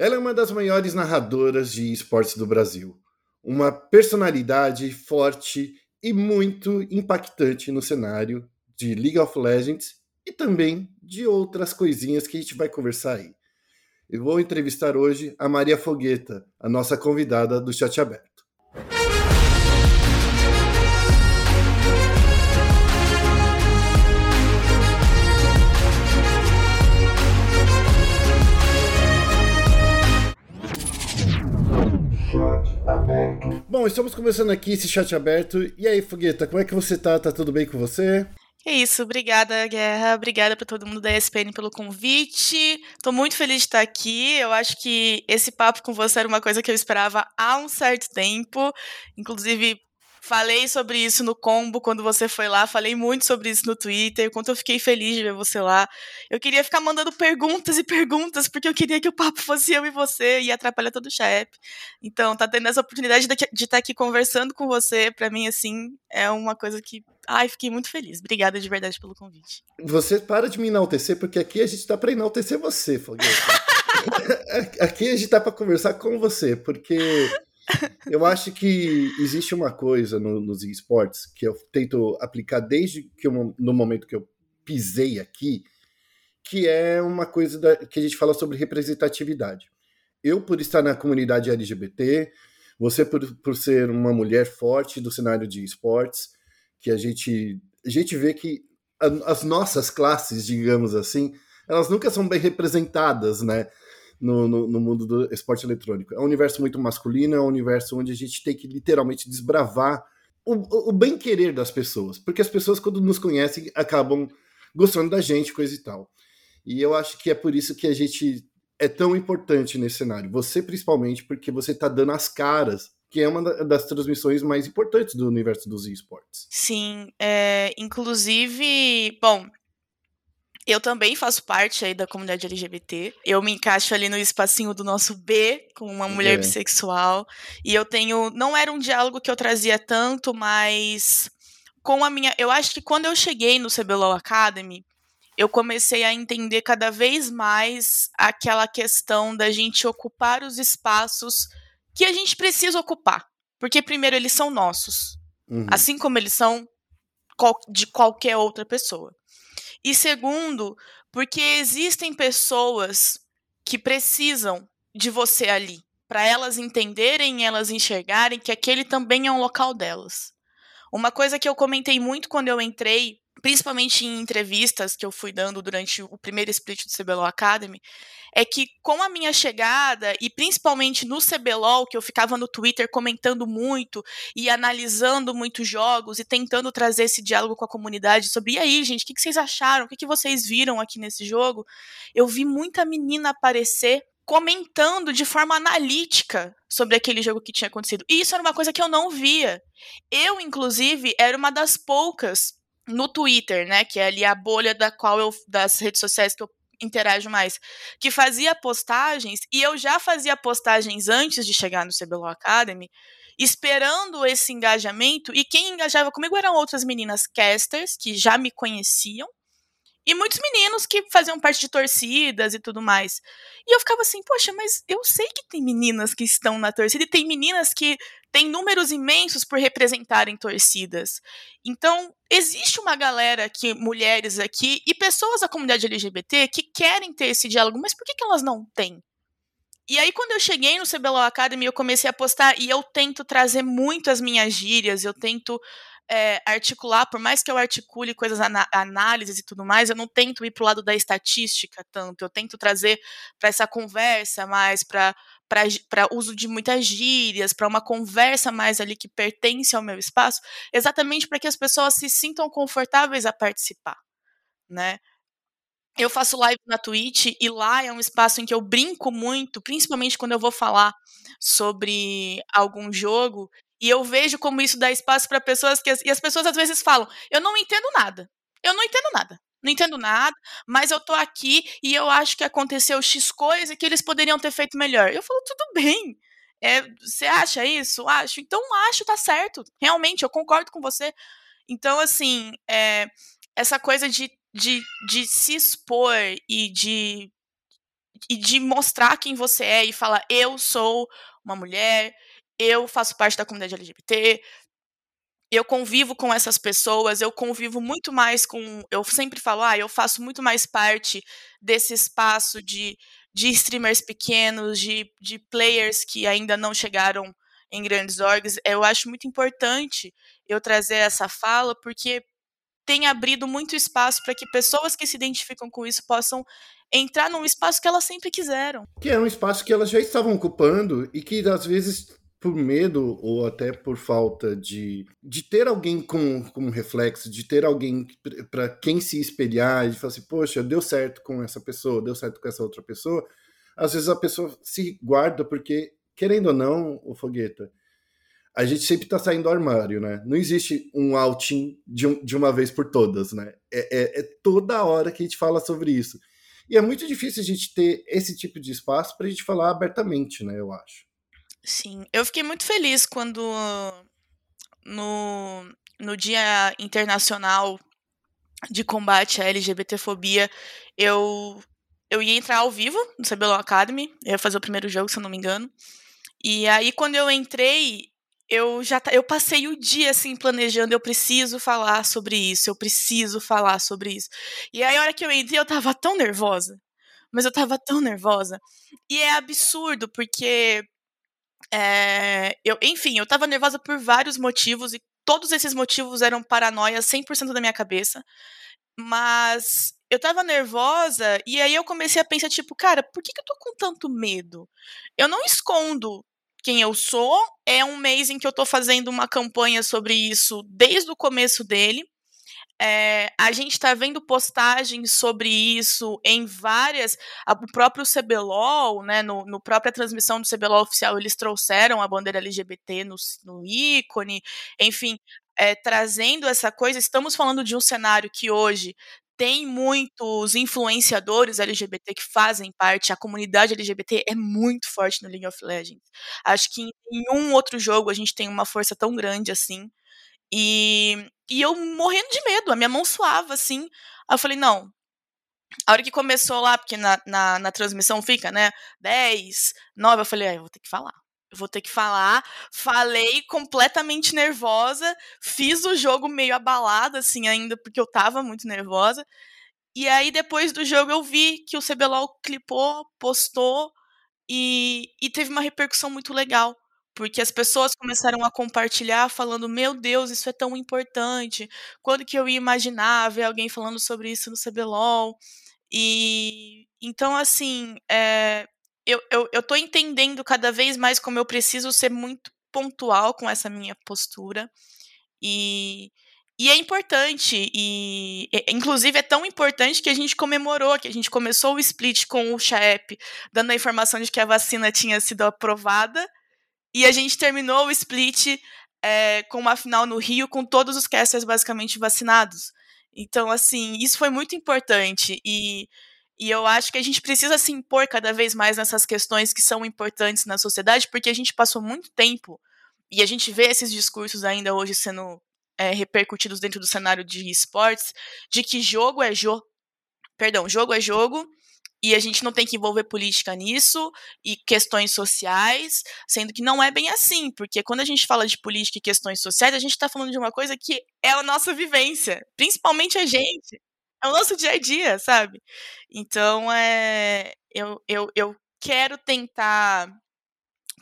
Ela é uma das maiores narradoras de esportes do Brasil, uma personalidade forte e muito impactante no cenário de League of Legends e também de outras coisinhas que a gente vai conversar aí. Eu vou entrevistar hoje a Maria Fogueta, a nossa convidada do Chat Aberto. Bom, estamos começando aqui esse chat aberto. E aí, Fogueta, como é que você tá? Tá tudo bem com você? É isso, obrigada, Guerra. Obrigada para todo mundo da ESPN pelo convite. Tô muito feliz de estar aqui. Eu acho que esse papo com você era uma coisa que eu esperava há um certo tempo. Inclusive, Falei sobre isso no combo quando você foi lá, falei muito sobre isso no Twitter, quanto eu fiquei feliz de ver você lá. Eu queria ficar mandando perguntas e perguntas, porque eu queria que o papo fosse eu e você e atrapalhar todo o chat. Então, tá tendo essa oportunidade de estar tá aqui conversando com você, para mim, assim, é uma coisa que. Ai, fiquei muito feliz. Obrigada de verdade pelo convite. Você para de me enaltecer, porque aqui a gente tá pra enaltecer você, Foguete. aqui a gente tá pra conversar com você, porque eu acho que existe uma coisa no, nos esportes que eu tento aplicar desde que eu, no momento que eu pisei aqui, que é uma coisa da, que a gente fala sobre representatividade. Eu, por estar na comunidade LGBT, você, por, por ser uma mulher forte do cenário de esportes, que a gente, a gente vê que a, as nossas classes, digamos assim, elas nunca são bem representadas, né? No, no, no, mundo do esporte eletrônico. É um universo muito masculino, é um universo onde a gente tem que literalmente desbravar o, o bem-querer das pessoas, porque as pessoas, quando nos conhecem, acabam gostando da gente, coisa e tal. E eu acho que é por isso que a gente é tão importante nesse cenário. Você, principalmente, porque você está dando as caras que é uma das transmissões mais importantes do universo dos esportes. Sim, é, inclusive, bom, eu também faço parte aí da comunidade LGBT. Eu me encaixo ali no espacinho do nosso B, com uma mulher é. bissexual. E eu tenho. Não era um diálogo que eu trazia tanto, mas com a minha. Eu acho que quando eu cheguei no CBLOL Academy, eu comecei a entender cada vez mais aquela questão da gente ocupar os espaços que a gente precisa ocupar. Porque, primeiro, eles são nossos. Uhum. Assim como eles são de qualquer outra pessoa. E segundo, porque existem pessoas que precisam de você ali, para elas entenderem, elas enxergarem que aquele também é um local delas. Uma coisa que eu comentei muito quando eu entrei principalmente em entrevistas que eu fui dando durante o primeiro split do CBLOL Academy, é que com a minha chegada, e principalmente no CBLOL, que eu ficava no Twitter comentando muito e analisando muitos jogos e tentando trazer esse diálogo com a comunidade sobre, e aí, gente, o que, vocês acharam? O que vocês viram aqui nesse jogo? Eu vi muita menina aparecer comentando de forma analítica sobre aquele jogo que tinha acontecido. E isso era uma coisa que eu não via. Eu, inclusive, era uma das poucas no Twitter, né, que é ali a bolha da qual eu das redes sociais que eu interajo mais, que fazia postagens e eu já fazia postagens antes de chegar no CBLOL Academy, esperando esse engajamento e quem engajava comigo eram outras meninas casters que já me conheciam e muitos meninos que faziam parte de torcidas e tudo mais. E eu ficava assim, poxa, mas eu sei que tem meninas que estão na torcida e tem meninas que têm números imensos por representarem torcidas. Então, existe uma galera que, mulheres aqui, e pessoas da comunidade LGBT que querem ter esse diálogo, mas por que, que elas não têm? E aí, quando eu cheguei no CBLOL Academy, eu comecei a postar e eu tento trazer muito as minhas gírias, eu tento é, articular, por mais que eu articule coisas, análises e tudo mais, eu não tento ir para o lado da estatística tanto, eu tento trazer para essa conversa mais, para uso de muitas gírias, para uma conversa mais ali que pertence ao meu espaço, exatamente para que as pessoas se sintam confortáveis a participar, né? Eu faço live na Twitch e lá é um espaço em que eu brinco muito, principalmente quando eu vou falar sobre algum jogo, e eu vejo como isso dá espaço para pessoas que. E as pessoas às vezes falam: eu não entendo nada. Eu não entendo nada. Não entendo nada, mas eu tô aqui e eu acho que aconteceu X coisa que eles poderiam ter feito melhor. Eu falo: tudo bem. É, você acha isso? Acho. Então acho, tá certo. Realmente, eu concordo com você. Então, assim, é, essa coisa de, de, de se expor e de e de mostrar quem você é e falar: eu sou uma mulher, eu faço parte da comunidade LGBT, eu convivo com essas pessoas, eu convivo muito mais com. Eu sempre falo, ah, eu faço muito mais parte desse espaço de, de streamers pequenos, de, de players que ainda não chegaram em grandes orgs. Eu acho muito importante eu trazer essa fala, porque tem abrido muito espaço para que pessoas que se identificam com isso possam entrar num espaço que elas sempre quiseram. Que é um espaço que elas já estavam ocupando e que às vezes por medo ou até por falta de, de ter alguém com, com reflexo, de ter alguém para quem se espelhar e falar assim, poxa, deu certo com essa pessoa, deu certo com essa outra pessoa, às vezes a pessoa se guarda porque, querendo ou não, o Fogueta, a gente sempre está saindo do armário, né? Não existe um outing de, um, de uma vez por todas, né? É, é, é toda hora que a gente fala sobre isso. E é muito difícil a gente ter esse tipo de espaço para a gente falar abertamente, né? Eu acho. Sim, eu fiquei muito feliz quando no, no Dia Internacional de Combate à LGBTfobia eu, eu ia entrar ao vivo no CBLOL Academy, eu ia fazer o primeiro jogo, se eu não me engano. E aí, quando eu entrei, eu já eu passei o dia assim planejando, eu preciso falar sobre isso, eu preciso falar sobre isso. E aí a hora que eu entrei, eu tava tão nervosa. Mas eu tava tão nervosa. E é absurdo, porque é, eu, enfim, eu tava nervosa por vários motivos e todos esses motivos eram paranoia 100% da minha cabeça. Mas eu tava nervosa e aí eu comecei a pensar, tipo, cara, por que, que eu tô com tanto medo? Eu não escondo quem eu sou. É um mês em que eu tô fazendo uma campanha sobre isso desde o começo dele. É, a gente está vendo postagens sobre isso em várias. A, o próprio CBLOL, né, no, no própria transmissão do CBLOL oficial, eles trouxeram a bandeira LGBT no, no ícone, enfim, é, trazendo essa coisa. Estamos falando de um cenário que hoje tem muitos influenciadores LGBT que fazem parte, a comunidade LGBT é muito forte no League of Legends. Acho que em nenhum outro jogo a gente tem uma força tão grande assim. E, e eu morrendo de medo, a minha mão suava, assim. Aí eu falei, não. A hora que começou lá, porque na, na, na transmissão fica, né? 10, 9, eu falei, ah, eu vou ter que falar. Eu vou ter que falar. Falei completamente nervosa. Fiz o jogo meio abalada, assim, ainda, porque eu tava muito nervosa. E aí, depois do jogo, eu vi que o CBLOL clipou, postou e, e teve uma repercussão muito legal. Porque as pessoas começaram a compartilhar falando: "Meu Deus, isso é tão importante. Quando que eu ia imaginar ver alguém falando sobre isso no CBLOL?". E então assim, é, eu, eu, eu tô entendendo cada vez mais como eu preciso ser muito pontual com essa minha postura. E, e é importante, e inclusive é tão importante que a gente comemorou, que a gente começou o split com o Chaep, dando a informação de que a vacina tinha sido aprovada, e a gente terminou o split é, com uma final no Rio com todos os casters basicamente vacinados. Então, assim, isso foi muito importante. E, e eu acho que a gente precisa se impor cada vez mais nessas questões que são importantes na sociedade, porque a gente passou muito tempo, e a gente vê esses discursos ainda hoje sendo é, repercutidos dentro do cenário de esportes, de que jogo é jogo. Perdão, jogo é jogo, e a gente não tem que envolver política nisso e questões sociais, sendo que não é bem assim, porque quando a gente fala de política e questões sociais, a gente está falando de uma coisa que é a nossa vivência, principalmente a gente. É o nosso dia a dia, sabe? Então, é, eu, eu, eu quero tentar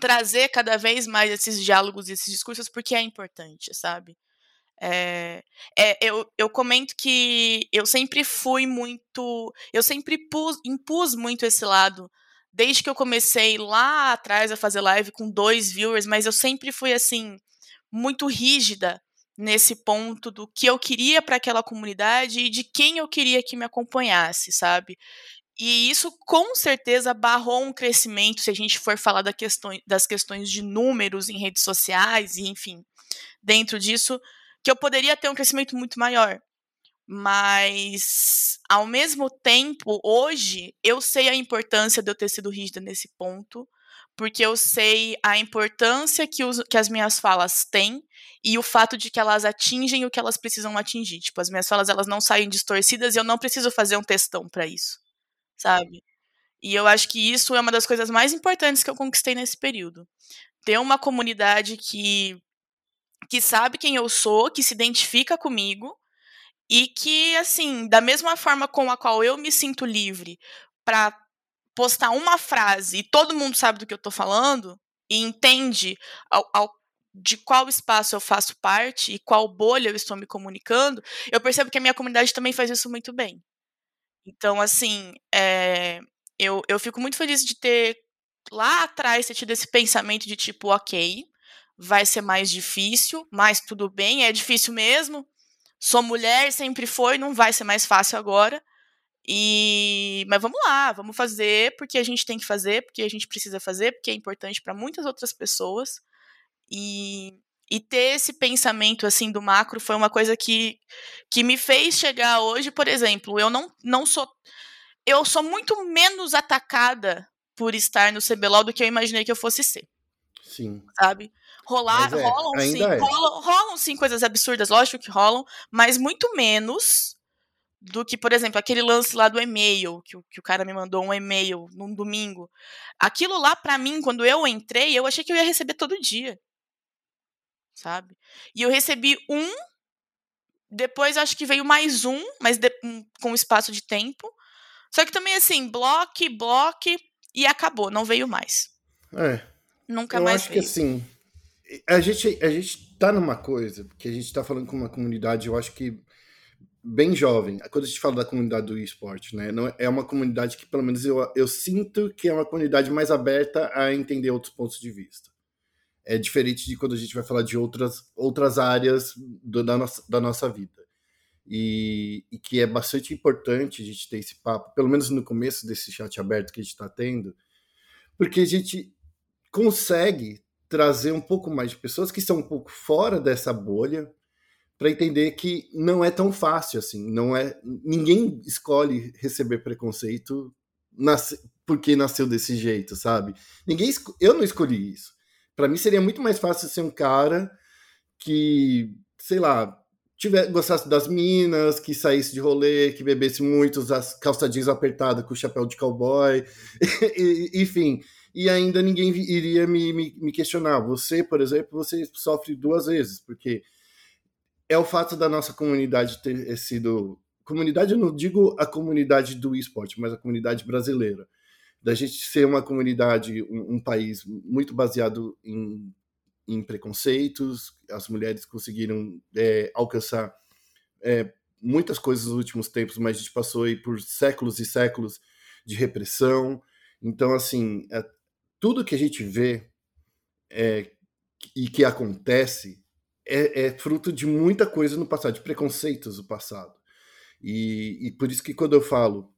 trazer cada vez mais esses diálogos e esses discursos porque é importante, sabe? É, é, eu, eu comento que eu sempre fui muito. Eu sempre pus, impus muito esse lado. Desde que eu comecei lá atrás a fazer live com dois viewers, mas eu sempre fui assim, muito rígida nesse ponto do que eu queria para aquela comunidade e de quem eu queria que me acompanhasse, sabe? E isso com certeza barrou um crescimento se a gente for falar da questão, das questões de números em redes sociais e enfim, dentro disso, que eu poderia ter um crescimento muito maior. Mas, ao mesmo tempo, hoje, eu sei a importância de eu ter sido rígida nesse ponto, porque eu sei a importância que, os, que as minhas falas têm e o fato de que elas atingem o que elas precisam atingir. Tipo, as minhas falas, elas não saem distorcidas e eu não preciso fazer um textão para isso, sabe? E eu acho que isso é uma das coisas mais importantes que eu conquistei nesse período. Ter uma comunidade que que sabe quem eu sou, que se identifica comigo e que assim, da mesma forma com a qual eu me sinto livre para postar uma frase e todo mundo sabe do que eu tô falando e entende ao, ao, de qual espaço eu faço parte e qual bolha eu estou me comunicando, eu percebo que a minha comunidade também faz isso muito bem. Então, assim, é, eu, eu fico muito feliz de ter lá atrás ter tido esse pensamento de tipo, ok, vai ser mais difícil, mas tudo bem, é difícil mesmo. Sou mulher, sempre foi, não vai ser mais fácil agora. E mas vamos lá, vamos fazer porque a gente tem que fazer, porque a gente precisa fazer, porque é importante para muitas outras pessoas. E, e ter esse pensamento assim do macro foi uma coisa que, que me fez chegar hoje, por exemplo, eu não, não sou eu sou muito menos atacada por estar no CBLOL do que eu imaginei que eu fosse ser. Sim. Sabe? Rolar, é, rolam sim, é. rolam, rolam sim coisas absurdas, lógico que rolam, mas muito menos do que, por exemplo, aquele lance lá do e-mail, que, que o cara me mandou um e-mail num domingo. Aquilo lá, para mim, quando eu entrei, eu achei que eu ia receber todo dia sabe? E eu recebi um, depois acho que veio mais um, mas de, um, com espaço de tempo. Só que também assim, bloque, bloque e acabou, não veio mais. É. Nunca eu mais acho veio. que assim, a gente a gente tá numa coisa, porque a gente tá falando com uma comunidade, eu acho que bem jovem. Quando a gente fala da comunidade do esporte, né? Não, é uma comunidade que, pelo menos, eu, eu sinto que é uma comunidade mais aberta a entender outros pontos de vista é diferente de quando a gente vai falar de outras, outras áreas do, da, nossa, da nossa vida. E, e, que é bastante importante a gente ter esse papo, pelo menos no começo desse chat aberto que a gente está tendo, porque a gente consegue trazer um pouco mais de pessoas que estão um pouco fora dessa bolha para entender que não é tão fácil assim, não é ninguém escolhe receber preconceito nasce, porque nasceu desse jeito, sabe? Ninguém eu não escolhi isso. Para mim seria muito mais fácil ser um cara que, sei lá, tiver, gostasse das minas, que saísse de rolê, que bebesse muito, usasse calça jeans com chapéu de cowboy, enfim. E ainda ninguém iria me, me, me, questionar. Você, por exemplo, você sofre duas vezes, porque é o fato da nossa comunidade ter sido. Comunidade, eu não digo a comunidade do esporte, mas a comunidade brasileira da gente ser uma comunidade, um, um país muito baseado em, em, preconceitos, as mulheres conseguiram é, alcançar é, muitas coisas nos últimos tempos, mas a gente passou aí por séculos e séculos de repressão. Então, assim, é, tudo que a gente vê é, e que acontece é, é, fruto de muita coisa no passado, de preconceitos do passado. E, e por isso que quando eu falo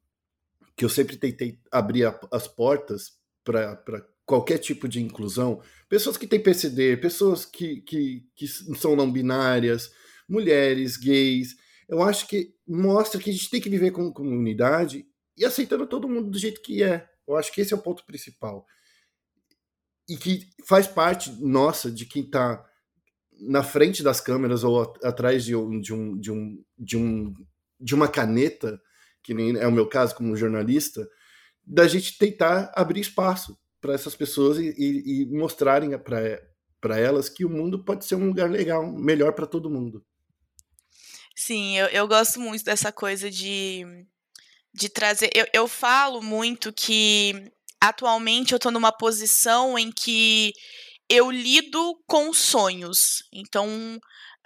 que eu sempre tentei abrir a, as portas para qualquer tipo de inclusão. Pessoas que têm PCD, pessoas que, que, que são não binárias, mulheres, gays. Eu acho que mostra que a gente tem que viver como comunidade e aceitando todo mundo do jeito que é. Eu acho que esse é o ponto principal. E que faz parte nossa de quem está na frente das câmeras ou atrás de um, de um, de um, de um de uma caneta que nem é o meu caso como jornalista, da gente tentar abrir espaço para essas pessoas e, e, e mostrarem para elas que o mundo pode ser um lugar legal, melhor para todo mundo. Sim, eu, eu gosto muito dessa coisa de, de trazer. Eu, eu falo muito que atualmente eu estou numa posição em que eu lido com sonhos. Então,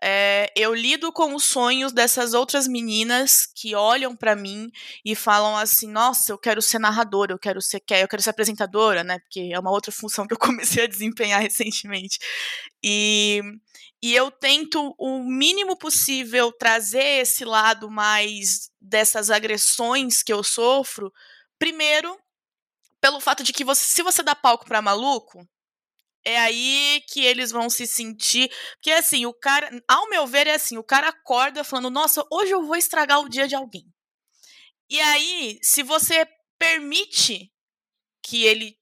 é, eu lido com os sonhos dessas outras meninas que olham para mim e falam assim: Nossa, eu quero ser narradora, eu quero ser, eu quero ser apresentadora, né? Porque é uma outra função que eu comecei a desempenhar recentemente. E, e eu tento o mínimo possível trazer esse lado mais dessas agressões que eu sofro. Primeiro, pelo fato de que você, se você dá palco para maluco, é aí que eles vão se sentir. Porque assim, o cara, ao meu ver, é assim: o cara acorda falando, nossa, hoje eu vou estragar o dia de alguém. E aí, se você permite que ele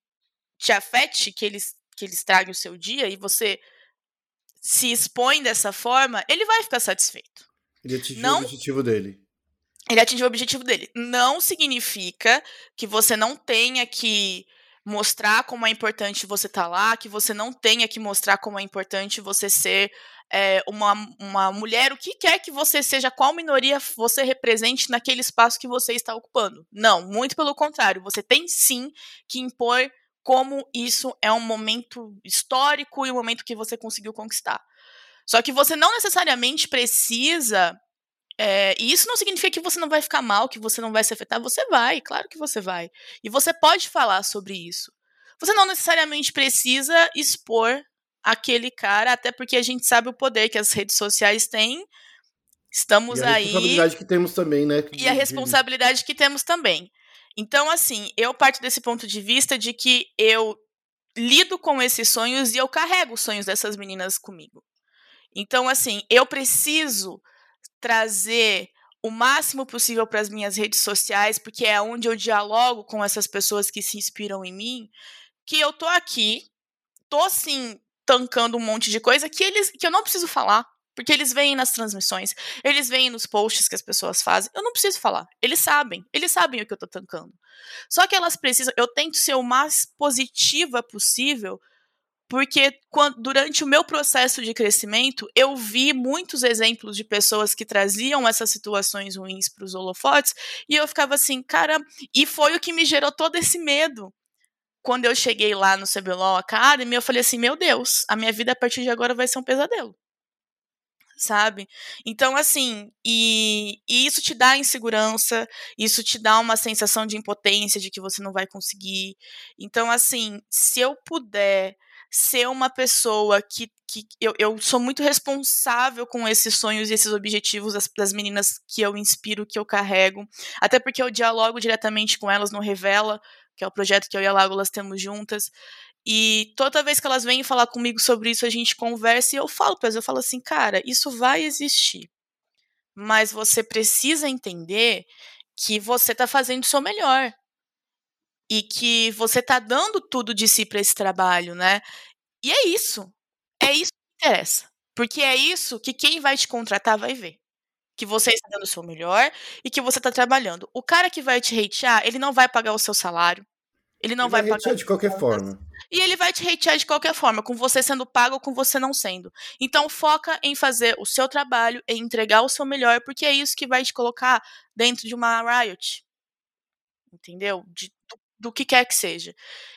te afete, que ele, que ele estrague o seu dia, e você se expõe dessa forma, ele vai ficar satisfeito. Ele atingiu Não... o objetivo dele. Ele atingiu o objetivo dele. Não significa que você não tenha que mostrar como é importante você estar tá lá, que você não tenha que mostrar como é importante você ser é, uma, uma mulher, o que quer que você seja, qual minoria você represente naquele espaço que você está ocupando. Não, muito pelo contrário, você tem sim que impor como isso é um momento histórico e um momento que você conseguiu conquistar. Só que você não necessariamente precisa. É, e isso não significa que você não vai ficar mal, que você não vai se afetar. Você vai, claro que você vai. E você pode falar sobre isso. Você não necessariamente precisa expor aquele cara, até porque a gente sabe o poder que as redes sociais têm. Estamos e a aí. A responsabilidade que temos também, né? E a responsabilidade que temos também. Então, assim, eu parto desse ponto de vista de que eu lido com esses sonhos e eu carrego os sonhos dessas meninas comigo. Então, assim, eu preciso trazer o máximo possível para as minhas redes sociais, porque é onde eu dialogo com essas pessoas que se inspiram em mim, que eu tô aqui, tô sim tancando um monte de coisa que eles que eu não preciso falar. Porque eles veem nas transmissões, eles veem nos posts que as pessoas fazem. Eu não preciso falar. Eles sabem. Eles sabem o que eu tô tancando. Só que elas precisam. Eu tento ser o mais positiva possível, porque quando, durante o meu processo de crescimento, eu vi muitos exemplos de pessoas que traziam essas situações ruins para os holofotes, e eu ficava assim, cara. E foi o que me gerou todo esse medo quando eu cheguei lá no CBLOL Academy, eu falei assim: meu Deus, a minha vida a partir de agora vai ser um pesadelo sabe? Então, assim, e, e, isso te dá insegurança, isso te dá uma sensação de impotência, de que você não vai conseguir. Então, assim, se eu puder ser uma pessoa que, que eu, eu sou muito responsável com esses sonhos e esses objetivos das, das meninas que eu inspiro, que eu carrego, até porque eu dialogo diretamente com elas no Revela, que é o projeto que eu e a Lágolas temos juntas. E toda vez que elas vêm falar comigo sobre isso, a gente conversa e eu falo para elas, eu falo assim, cara, isso vai existir. Mas você precisa entender que você está fazendo o seu melhor. E que você está dando tudo de si para esse trabalho, né? E é isso. É isso que interessa. Porque é isso que quem vai te contratar vai ver. Que você está dando o seu melhor e que você está trabalhando. O cara que vai te hatear, ele não vai pagar o seu salário. Ele não ele vai, vai pagar. de qualquer forma. E ele vai te hatear de qualquer forma, com você sendo pago ou com você não sendo. Então foca em fazer o seu trabalho, em entregar o seu melhor, porque é isso que vai te colocar dentro de uma Riot. Entendeu? De, do, do que quer que seja.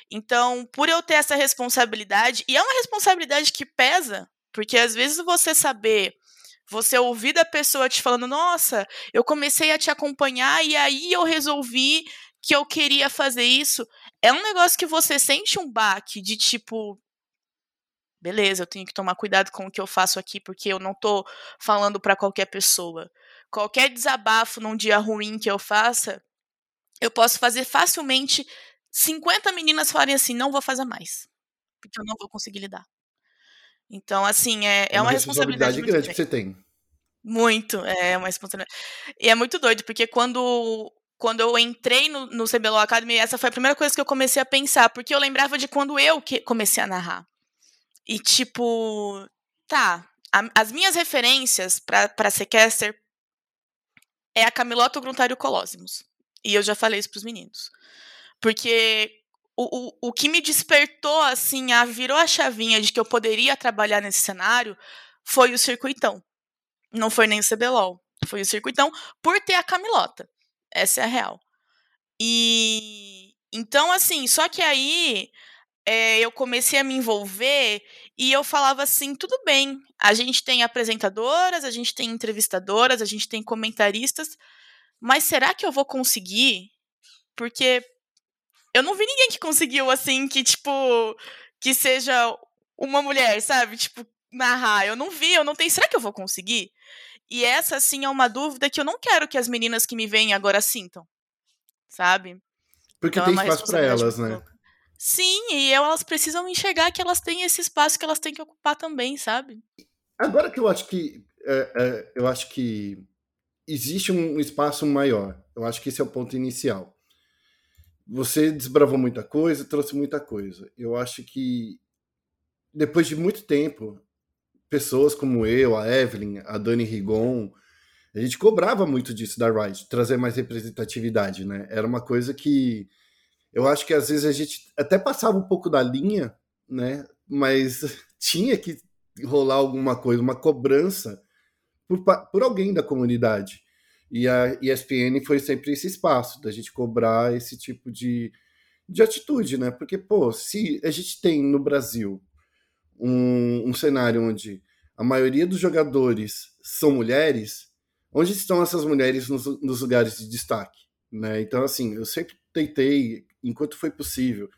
Então, por eu ter essa responsabilidade, e é uma responsabilidade que pesa, porque às vezes você saber você ouvir da pessoa te falando, nossa, eu comecei a te acompanhar e aí eu resolvi que eu queria fazer isso, é um negócio que você sente um baque de tipo. Beleza, eu tenho que tomar cuidado com o que eu faço aqui, porque eu não tô falando para qualquer pessoa. Qualquer desabafo num dia ruim que eu faça, eu posso fazer facilmente 50 meninas falarem assim: não vou fazer mais. Porque eu não vou conseguir lidar. Então, assim, é, é, é uma, uma responsabilidade, grande que você tem. Muito, é uma responsabilidade. E é muito doido, porque quando quando eu entrei no, no CBLOL Academy, essa foi a primeira coisa que eu comecei a pensar, porque eu lembrava de quando eu que comecei a narrar. E tipo, tá, a, as minhas referências para ser caster é a Camilota, Gruntário o Colossimos. E eu já falei isso pros meninos. Porque o, o, o que me despertou, assim, a, virou a chavinha de que eu poderia trabalhar nesse cenário foi o circuitão. Não foi nem o CBLOL. Foi o circuitão por ter a Camilota. Essa é a real. E então, assim, só que aí é, eu comecei a me envolver e eu falava assim: tudo bem, a gente tem apresentadoras, a gente tem entrevistadoras, a gente tem comentaristas, mas será que eu vou conseguir? Porque eu não vi ninguém que conseguiu, assim, que, tipo, que seja uma mulher, sabe? Tipo, narrar. Eu não vi, eu não tenho. Será que eu vou conseguir? E essa, sim, é uma dúvida que eu não quero que as meninas que me veem agora sintam, sabe? Porque então, tem é espaço para elas, né? Sim, e elas precisam enxergar que elas têm esse espaço que elas têm que ocupar também, sabe? Agora que eu acho que é, é, eu acho que existe um espaço maior. Eu acho que esse é o ponto inicial. Você desbravou muita coisa, trouxe muita coisa. Eu acho que depois de muito tempo pessoas como eu, a Evelyn, a Dani Rigon, A gente cobrava muito disso da Riot, trazer mais representatividade, né? Era uma coisa que eu acho que às vezes a gente até passava um pouco da linha, né? Mas tinha que rolar alguma coisa, uma cobrança por, por alguém da comunidade. E a ESPN foi sempre esse espaço da gente cobrar esse tipo de, de atitude, né? Porque, pô, se a gente tem no Brasil um, um cenário onde a maioria dos jogadores são mulheres, onde estão essas mulheres nos, nos lugares de destaque? Né? Então, assim, eu sempre tentei, enquanto foi possível,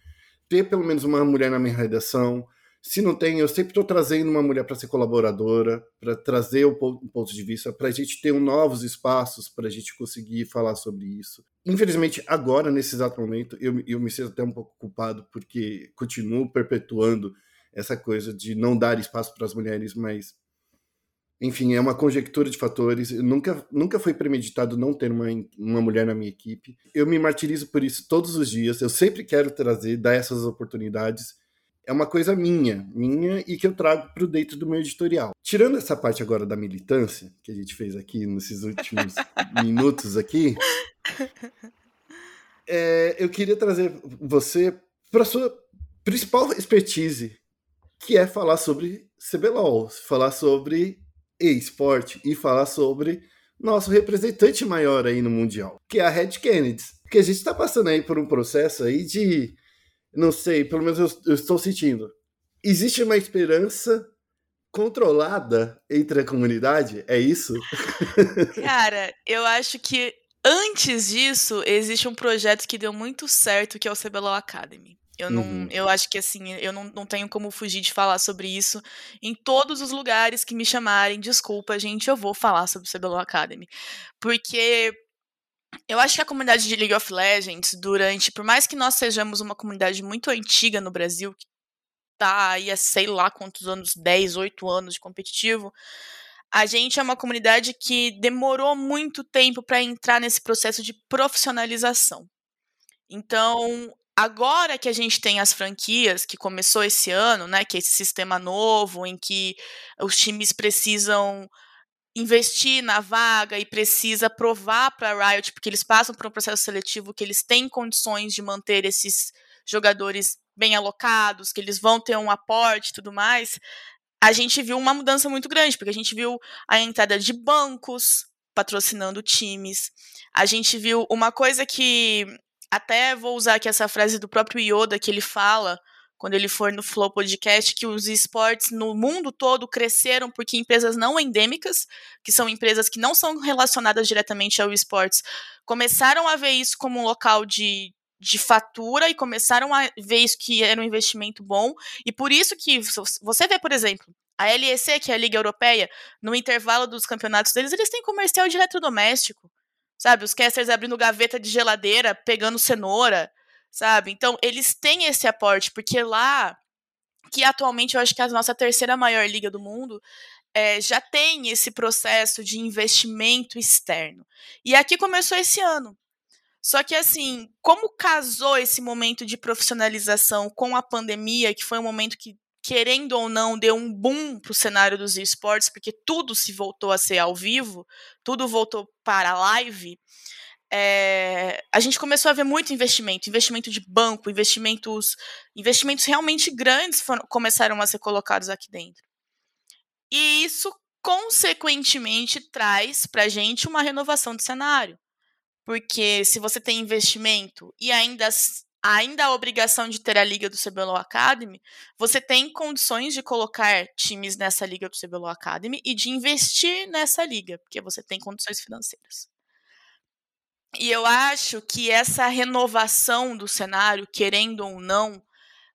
ter pelo menos uma mulher na minha redação, se não tem, eu sempre estou trazendo uma mulher para ser colaboradora, para trazer um ponto de vista, para a gente ter um novos espaços para a gente conseguir falar sobre isso. Infelizmente, agora, nesse exato momento, eu, eu me sinto até um pouco culpado, porque continuo perpetuando essa coisa de não dar espaço para as mulheres, mas enfim, é uma conjectura de fatores. Nunca, nunca foi premeditado não ter uma, uma mulher na minha equipe. Eu me martirizo por isso todos os dias. Eu sempre quero trazer, dar essas oportunidades é uma coisa minha, minha e que eu trago para dentro do meu editorial. Tirando essa parte agora da militância que a gente fez aqui nesses últimos minutos aqui, é, eu queria trazer você para sua principal expertise, que é falar sobre CBLOL, falar sobre e-sport e falar sobre nosso representante maior aí no mundial, que é a Red Kennedy, que a gente está passando aí por um processo aí de não sei, pelo menos eu, eu estou sentindo. Existe uma esperança controlada entre a comunidade? É isso? Cara, eu acho que antes disso existe um projeto que deu muito certo, que é o CBLOL Academy. Eu não, uhum. eu acho que assim, eu não, não tenho como fugir de falar sobre isso. Em todos os lugares que me chamarem, desculpa, gente, eu vou falar sobre o CBLOL Academy. Porque eu acho que a comunidade de League of Legends, durante, por mais que nós sejamos uma comunidade muito antiga no Brasil, que tá aí há sei lá quantos anos, 10, 8 anos de competitivo, a gente é uma comunidade que demorou muito tempo para entrar nesse processo de profissionalização. Então, agora que a gente tem as franquias, que começou esse ano, né, que é esse sistema novo em que os times precisam investir na vaga e precisa provar para a Riot, porque eles passam por um processo seletivo, que eles têm condições de manter esses jogadores bem alocados, que eles vão ter um aporte e tudo mais, a gente viu uma mudança muito grande, porque a gente viu a entrada de bancos patrocinando times, a gente viu uma coisa que até vou usar aqui essa frase do próprio Yoda que ele fala quando ele for no Flow Podcast, que os esportes no mundo todo cresceram porque empresas não endêmicas, que são empresas que não são relacionadas diretamente ao esportes, começaram a ver isso como um local de, de fatura e começaram a ver isso que era um investimento bom. E por isso que você vê, por exemplo, a LEC, que é a Liga Europeia, no intervalo dos campeonatos deles, eles têm comercial de eletrodoméstico. Sabe, os casters abrindo gaveta de geladeira, pegando cenoura, sabe? Então, eles têm esse aporte, porque lá, que atualmente eu acho que é a nossa terceira maior liga do mundo, é, já tem esse processo de investimento externo. E aqui começou esse ano. Só que, assim, como casou esse momento de profissionalização com a pandemia, que foi um momento que, querendo ou não, deu um boom para o cenário dos esportes, porque tudo se voltou a ser ao vivo, tudo voltou para a live é, a gente começou a ver muito investimento, investimento de banco, investimentos, investimentos realmente grandes foram, começaram a ser colocados aqui dentro. E isso, consequentemente, traz para a gente uma renovação do cenário. Porque se você tem investimento e ainda, ainda a obrigação de ter a liga do CBLOL Academy, você tem condições de colocar times nessa liga do CBLOL Academy e de investir nessa liga, porque você tem condições financeiras. E eu acho que essa renovação do cenário, querendo ou não,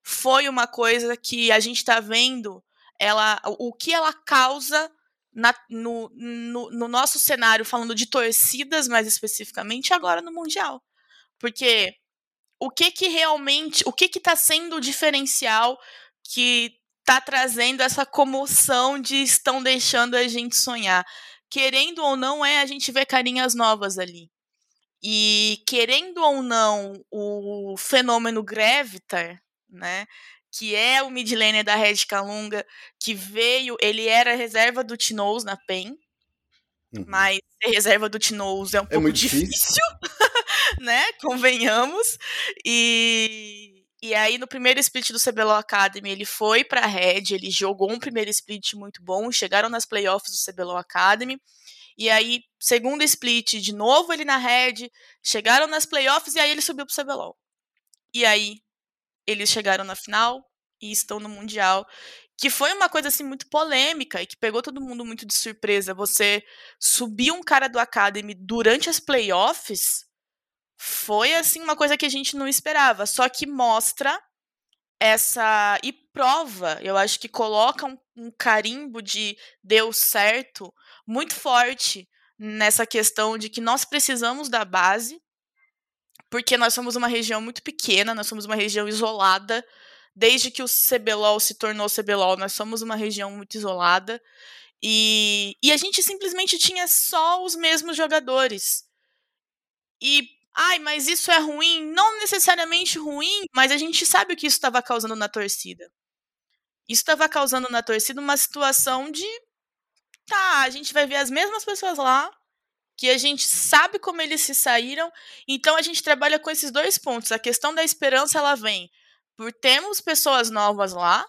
foi uma coisa que a gente está vendo ela, o que ela causa na, no, no, no, nosso cenário, falando de torcidas mais especificamente, agora no Mundial. Porque o que que realmente, o que que está sendo o diferencial que está trazendo essa comoção de estão deixando a gente sonhar? Querendo ou não, é a gente ver carinhas novas ali. E querendo ou não, o fenômeno Gravitar, né, que é o midlaner da Red Kalunga, que veio, ele era reserva do Tinoz na PEN, Uhum. Mas ser reserva do Tinoz é um é pouco difícil, difícil né? Convenhamos. E, e aí, no primeiro split do CBLOL Academy, ele foi pra Red, ele jogou um primeiro split muito bom, chegaram nas playoffs do CBLOL Academy. E aí, segundo split, de novo ele na Red, chegaram nas playoffs e aí ele subiu pro CBLOL. E aí, eles chegaram na final e estão no Mundial que foi uma coisa assim muito polêmica e que pegou todo mundo muito de surpresa. Você subir um cara do Academy durante as playoffs foi assim uma coisa que a gente não esperava. Só que mostra essa e prova, eu acho que coloca um, um carimbo de deu certo muito forte nessa questão de que nós precisamos da base, porque nós somos uma região muito pequena, nós somos uma região isolada desde que o CBLOL se tornou CBLOL, nós somos uma região muito isolada. E, e a gente simplesmente tinha só os mesmos jogadores. E, ai, mas isso é ruim? Não necessariamente ruim, mas a gente sabe o que isso estava causando na torcida. Isso estava causando na torcida uma situação de. Tá, a gente vai ver as mesmas pessoas lá, que a gente sabe como eles se saíram, então a gente trabalha com esses dois pontos. A questão da esperança ela vem por termos pessoas novas lá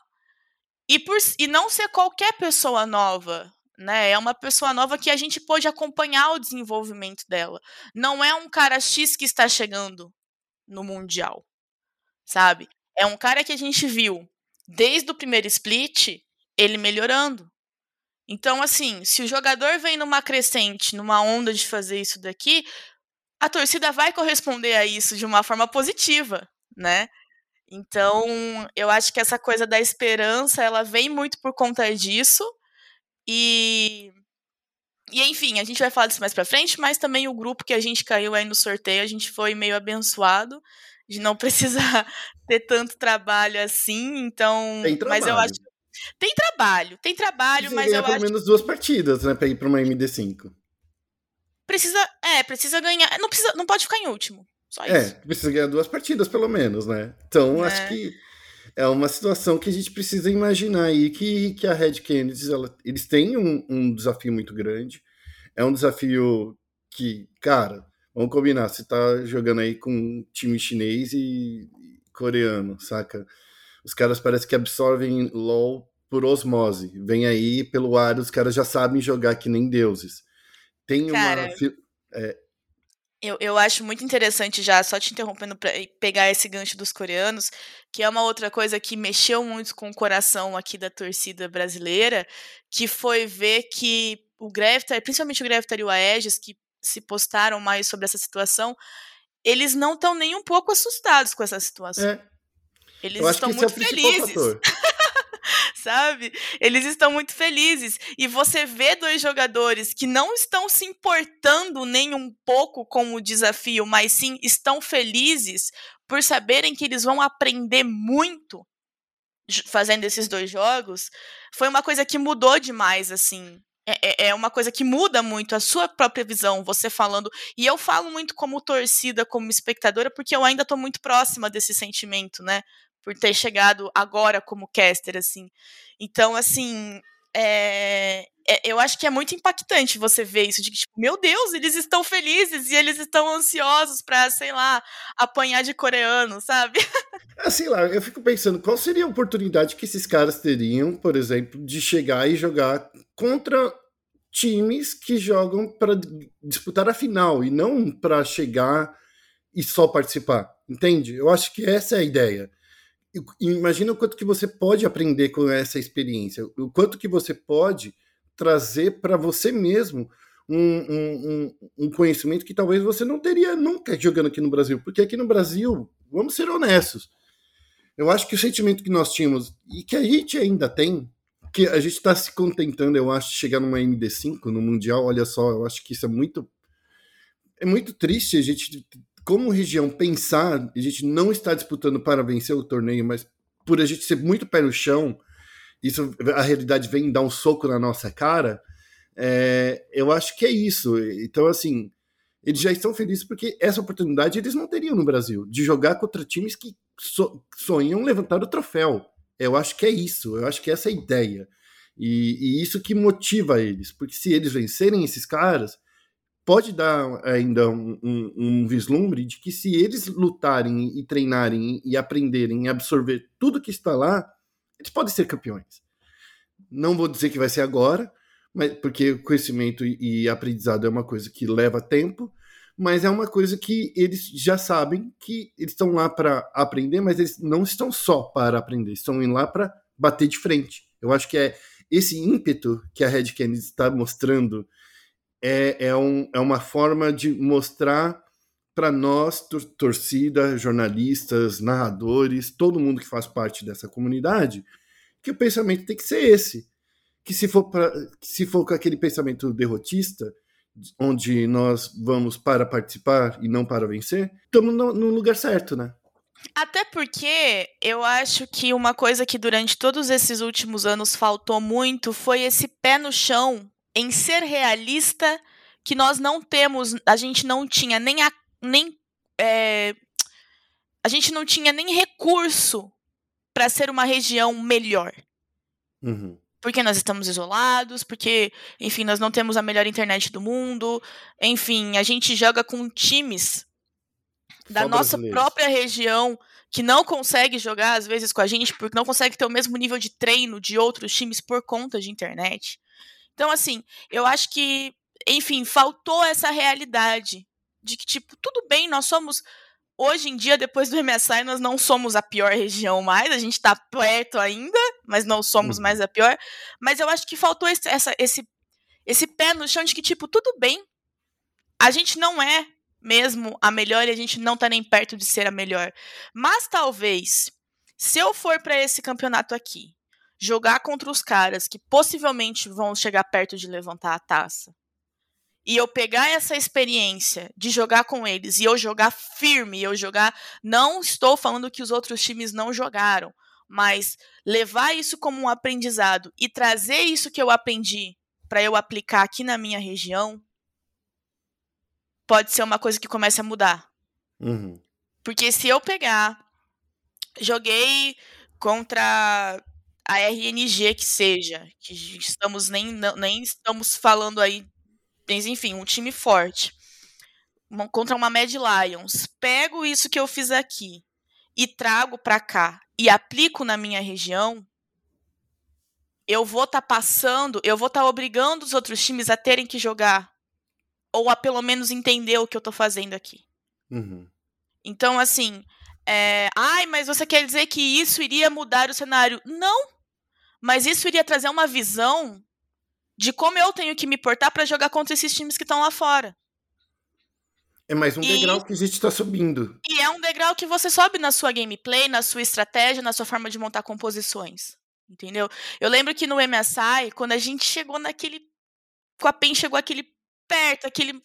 e por e não ser qualquer pessoa nova, né? É uma pessoa nova que a gente pode acompanhar o desenvolvimento dela. Não é um cara X que está chegando no mundial, sabe? É um cara que a gente viu desde o primeiro split ele melhorando. Então, assim, se o jogador vem numa crescente, numa onda de fazer isso daqui, a torcida vai corresponder a isso de uma forma positiva, né? Então, eu acho que essa coisa da esperança, ela vem muito por conta disso. E e enfim, a gente vai falar disso mais pra frente, mas também o grupo que a gente caiu aí no sorteio, a gente foi meio abençoado de não precisar ter tanto trabalho assim, então, mas eu acho tem trabalho, tem trabalho, Você mas eu pelo acho menos duas partidas, né, para ir para uma MD5. Precisa, é, precisa ganhar, não precisa, não pode ficar em último. Só é, isso. precisa ganhar duas partidas, pelo menos, né? Então, é. acho que é uma situação que a gente precisa imaginar aí que, que a Red Kennedy, ela, eles têm um, um, desafio muito grande. É um desafio que, cara, vamos combinar, você tá jogando aí com um time chinês e, e coreano, saca? Os caras parecem que absorvem LOL por osmose. Vem aí pelo ar, os caras já sabem jogar que nem deuses. Tem cara, uma. É, eu, eu acho muito interessante já, só te interrompendo para pegar esse gancho dos coreanos, que é uma outra coisa que mexeu muito com o coração aqui da torcida brasileira, que foi ver que o Greftar, principalmente o Greftar e o Aegis, que se postaram mais sobre essa situação, eles não estão nem um pouco assustados com essa situação. É. Eles estão é muito é felizes. sabe? Eles estão muito felizes. E você vê dois jogadores que não estão se importando nem um pouco com o desafio, mas sim estão felizes por saberem que eles vão aprender muito fazendo esses dois jogos. Foi uma coisa que mudou demais, assim. É, é, é uma coisa que muda muito a sua própria visão, você falando. E eu falo muito como torcida, como espectadora, porque eu ainda estou muito próxima desse sentimento, né? Por ter chegado agora como caster, assim. Então, assim, é, é, eu acho que é muito impactante você ver isso, de que, tipo, meu Deus, eles estão felizes e eles estão ansiosos para, sei lá, apanhar de coreano, sabe? Ah, sei lá, eu fico pensando, qual seria a oportunidade que esses caras teriam, por exemplo, de chegar e jogar contra times que jogam para disputar a final e não para chegar e só participar, entende? Eu acho que essa é a ideia imagina o quanto que você pode aprender com essa experiência, o quanto que você pode trazer para você mesmo um, um, um, conhecimento que talvez você não teria nunca jogando aqui no Brasil, porque aqui no Brasil, vamos ser honestos, eu acho que o sentimento que nós tínhamos e que a gente ainda tem, que a gente está se contentando, eu acho, de chegar numa MD5 no Mundial, olha só, eu acho que isso é muito é muito triste a gente como região pensar, a gente não está disputando para vencer o torneio, mas por a gente ser muito pé no chão, isso a realidade vem dar um soco na nossa cara. É, eu acho que é isso. Então, assim, eles já estão felizes porque essa oportunidade eles não teriam no Brasil de jogar contra times que so, sonham levantar o troféu. Eu acho que é isso. Eu acho que essa é a ideia. E, e, isso que motiva eles, porque se eles vencerem esses caras, pode dar ainda um, um, um vislumbre de que se eles lutarem e treinarem e aprenderem e absorver tudo que está lá, eles podem ser campeões. Não vou dizer que vai ser agora, mas porque conhecimento e aprendizado é uma coisa que leva tempo, mas é uma coisa que eles já sabem que eles estão lá para aprender, mas eles não estão só para aprender, estão indo lá para bater de frente. Eu acho que é esse ímpeto que a Red Kennedy está mostrando é, é, um, é uma forma de mostrar para nós, tor torcida, jornalistas, narradores, todo mundo que faz parte dessa comunidade, que o pensamento tem que ser esse. Que se for, pra, se for com aquele pensamento derrotista, onde nós vamos para participar e não para vencer, estamos no, no lugar certo, né? Até porque eu acho que uma coisa que durante todos esses últimos anos faltou muito foi esse pé no chão em ser realista que nós não temos, a gente não tinha nem a, nem é, a gente não tinha nem recurso para ser uma região melhor. Uhum porque nós estamos isolados, porque, enfim, nós não temos a melhor internet do mundo, enfim, a gente joga com times da nossa própria região que não consegue jogar às vezes com a gente porque não consegue ter o mesmo nível de treino de outros times por conta de internet. Então, assim, eu acho que, enfim, faltou essa realidade de que, tipo, tudo bem, nós somos Hoje em dia, depois do MSI, nós não somos a pior região mais, a gente tá perto ainda, mas não somos uhum. mais a pior. Mas eu acho que faltou esse, essa, esse, esse pé no chão de que, tipo, tudo bem, a gente não é mesmo a melhor e a gente não tá nem perto de ser a melhor. Mas talvez, se eu for para esse campeonato aqui, jogar contra os caras que possivelmente vão chegar perto de levantar a taça, e eu pegar essa experiência de jogar com eles e eu jogar firme, eu jogar. Não estou falando que os outros times não jogaram, mas levar isso como um aprendizado e trazer isso que eu aprendi para eu aplicar aqui na minha região pode ser uma coisa que comece a mudar. Uhum. Porque se eu pegar, joguei contra a RNG que seja, que estamos nem, nem estamos falando aí mas enfim, um time forte. Uma, contra uma Mad Lions. Pego isso que eu fiz aqui e trago para cá e aplico na minha região, eu vou estar tá passando, eu vou estar tá obrigando os outros times a terem que jogar ou a pelo menos entender o que eu estou fazendo aqui. Uhum. Então, assim, é, ai, mas você quer dizer que isso iria mudar o cenário? Não, mas isso iria trazer uma visão de como eu tenho que me portar para jogar contra esses times que estão lá fora. É mais um e, degrau que a gente está subindo. E é um degrau que você sobe na sua gameplay, na sua estratégia, na sua forma de montar composições. Entendeu? Eu lembro que no MSI, quando a gente chegou naquele. Com a PEN chegou aquele perto, aquele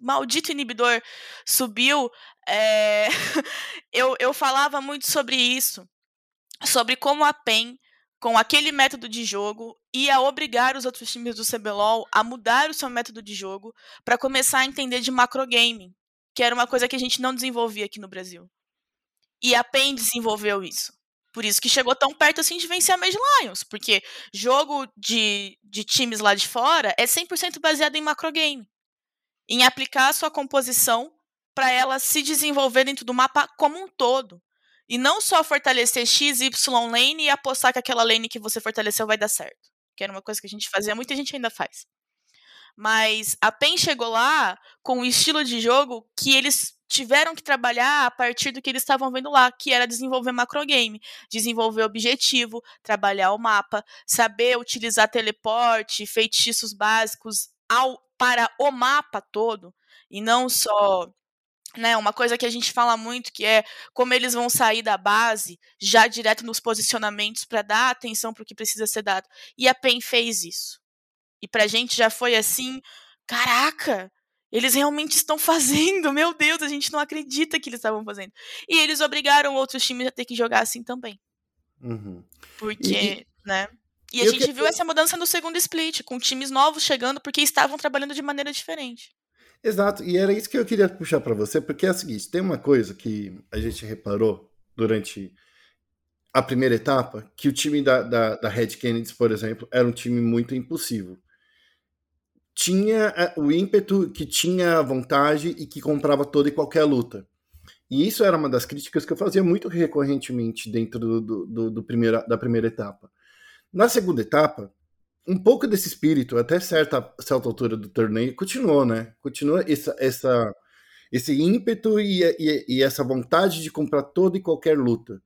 maldito inibidor subiu. É... eu, eu falava muito sobre isso. Sobre como a PEN com aquele método de jogo e a obrigar os outros times do CBLOL a mudar o seu método de jogo para começar a entender de macrogaming, que era uma coisa que a gente não desenvolvia aqui no Brasil. E a PEN desenvolveu isso. Por isso que chegou tão perto assim de vencer a Mad Lions, porque jogo de, de times lá de fora é 100% baseado em macrogame, em aplicar a sua composição para ela se desenvolver dentro do mapa como um todo. E não só fortalecer X, Y lane e apostar que aquela lane que você fortaleceu vai dar certo. Que era uma coisa que a gente fazia, muita gente ainda faz. Mas a PEN chegou lá com um estilo de jogo que eles tiveram que trabalhar a partir do que eles estavam vendo lá, que era desenvolver macrogame, desenvolver objetivo, trabalhar o mapa, saber utilizar teleporte, feitiços básicos ao, para o mapa todo, e não só né, uma coisa que a gente fala muito que é como eles vão sair da base já direto nos posicionamentos para dar atenção para o que precisa ser dado. E a PEN fez isso. E pra gente já foi assim, caraca, eles realmente estão fazendo, meu Deus, a gente não acredita que eles estavam fazendo. E eles obrigaram outros times a ter que jogar assim também. Uhum. Porque, e, né? E a gente que... viu essa mudança no segundo split, com times novos chegando porque estavam trabalhando de maneira diferente. Exato, e era isso que eu queria puxar para você, porque é o seguinte: tem uma coisa que a gente reparou durante a primeira etapa que o time da, da, da Red Kennedy, por exemplo, era um time muito impulsivo. Tinha é, o ímpeto que tinha a vontade e que comprava toda e qualquer luta. E isso era uma das críticas que eu fazia muito recorrentemente dentro do, do, do, primeira, da primeira etapa. Na segunda etapa, um pouco desse espírito, até certa, certa altura do torneio, continuou, né? Continua essa, essa, esse ímpeto e, e, e essa vontade de comprar toda e qualquer luta.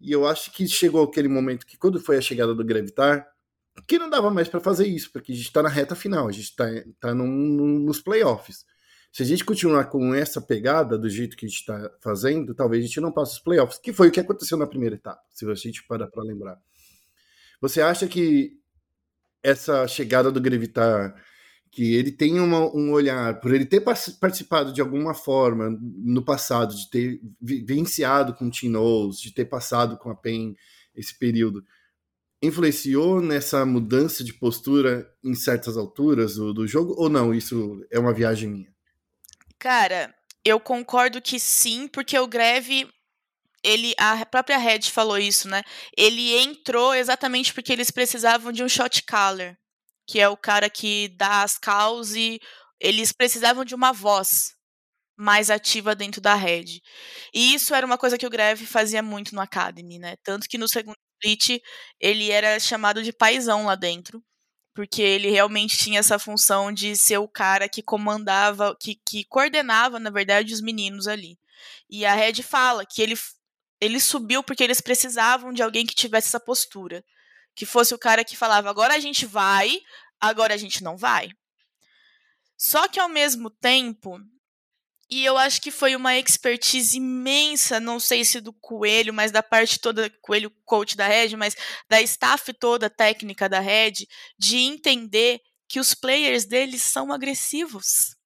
E eu acho que chegou aquele momento que, quando foi a chegada do Gravitar, que não dava mais para fazer isso, porque a gente está na reta final, a gente está tá nos playoffs. Se a gente continuar com essa pegada do jeito que a gente está fazendo, talvez a gente não passe os playoffs, que foi o que aconteceu na primeira etapa, se a gente parar para lembrar. Você acha que essa chegada do Gravitar que ele tem uma, um olhar, por ele ter participado de alguma forma no passado, de ter vivenciado com Tim Knowles, de ter passado com a PEN esse período, influenciou nessa mudança de postura em certas alturas do, do jogo, ou não? Isso é uma viagem minha? Cara, eu concordo que sim, porque o Greve ele a própria Red falou isso, né? Ele entrou exatamente porque eles precisavam de um shot caller que é o cara que dá as calls e eles precisavam de uma voz mais ativa dentro da rede. E isso era uma coisa que o Greve fazia muito no Academy, né? Tanto que no segundo split ele era chamado de paizão lá dentro, porque ele realmente tinha essa função de ser o cara que comandava, que, que coordenava, na verdade, os meninos ali. E a Red fala que ele, ele subiu porque eles precisavam de alguém que tivesse essa postura que fosse o cara que falava: agora a gente vai, agora a gente não vai. Só que ao mesmo tempo, e eu acho que foi uma expertise imensa, não sei se do Coelho, mas da parte toda, Coelho coach da Red, mas da staff toda técnica da Red, de entender que os players deles são agressivos.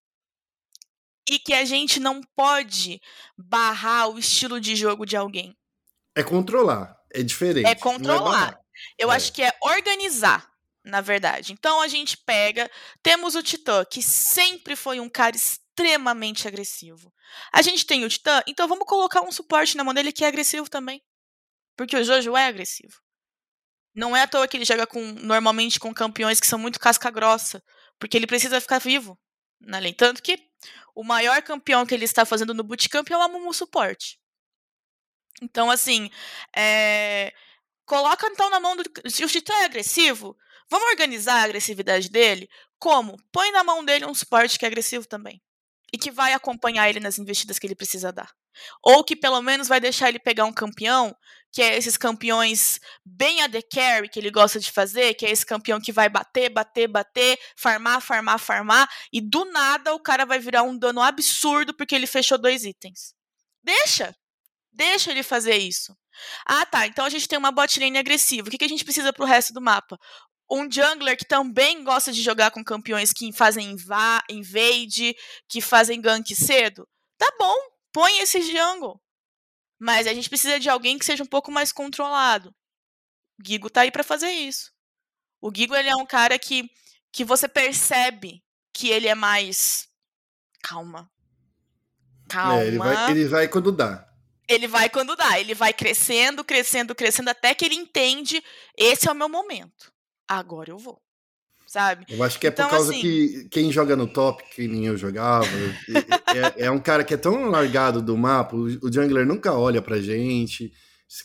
E que a gente não pode barrar o estilo de jogo de alguém. É controlar, é diferente. É controlar. É eu é. acho que é organizar, na verdade. Então a gente pega, temos o Titã, que sempre foi um cara extremamente agressivo. A gente tem o Titã, então vamos colocar um suporte na mão dele que é agressivo também. Porque o Jojo é agressivo. Não é à toa que ele joga com normalmente com campeões que são muito casca grossa, porque ele precisa ficar vivo na. Tanto que o maior campeão que ele está fazendo no bootcamp é o Amumu Suporte. Então, assim, é... Coloca então na mão do. Se o Titã é agressivo, vamos organizar a agressividade dele? Como? Põe na mão dele um suporte que é agressivo também. E que vai acompanhar ele nas investidas que ele precisa dar. Ou que pelo menos vai deixar ele pegar um campeão, que é esses campeões bem AD carry que ele gosta de fazer, que é esse campeão que vai bater, bater, bater, farmar, farmar, farmar, e do nada o cara vai virar um dano absurdo porque ele fechou dois itens. Deixa! Deixa ele fazer isso. Ah, tá. Então a gente tem uma bot lane agressiva. O que, que a gente precisa pro resto do mapa? Um jungler que também gosta de jogar com campeões que fazem invade, que fazem gank cedo. Tá bom, põe esse jungle. Mas a gente precisa de alguém que seja um pouco mais controlado. O Gigo tá aí para fazer isso. O Gigo ele é um cara que, que você percebe que ele é mais. Calma. Calma. É, ele, vai, ele vai quando dá ele vai quando dá, ele vai crescendo, crescendo, crescendo, até que ele entende: esse é o meu momento. Agora eu vou. Sabe? Eu acho que é então, por causa assim, que quem joga no top, que nem eu jogava, é, é, um cara que é tão largado do mapa, o, o jungler nunca olha pra gente.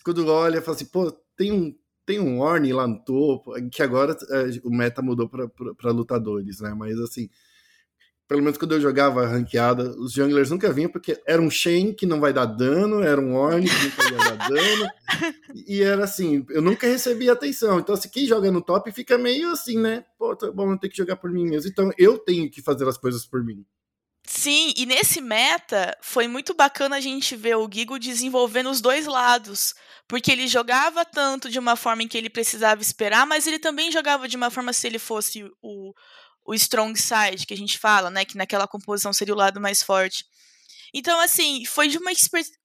Quando olha, fala assim, pô, tem um, tem um Orne lá no topo, que agora é, o meta mudou para lutadores, né? Mas assim, pelo menos quando eu jogava ranqueada, os junglers nunca vinham, porque era um Shen que não vai dar dano, era um Ornn que nunca ia dar dano, e era assim, eu nunca recebia atenção. Então, assim, quem joga no top fica meio assim, né? Pô, tá bom, eu tenho que jogar por mim mesmo. Então, eu tenho que fazer as coisas por mim. Sim, e nesse meta foi muito bacana a gente ver o Gigo desenvolvendo os dois lados. Porque ele jogava tanto de uma forma em que ele precisava esperar, mas ele também jogava de uma forma se ele fosse o, o strong side que a gente fala, né, que naquela composição seria o lado mais forte. Então, assim, foi de uma,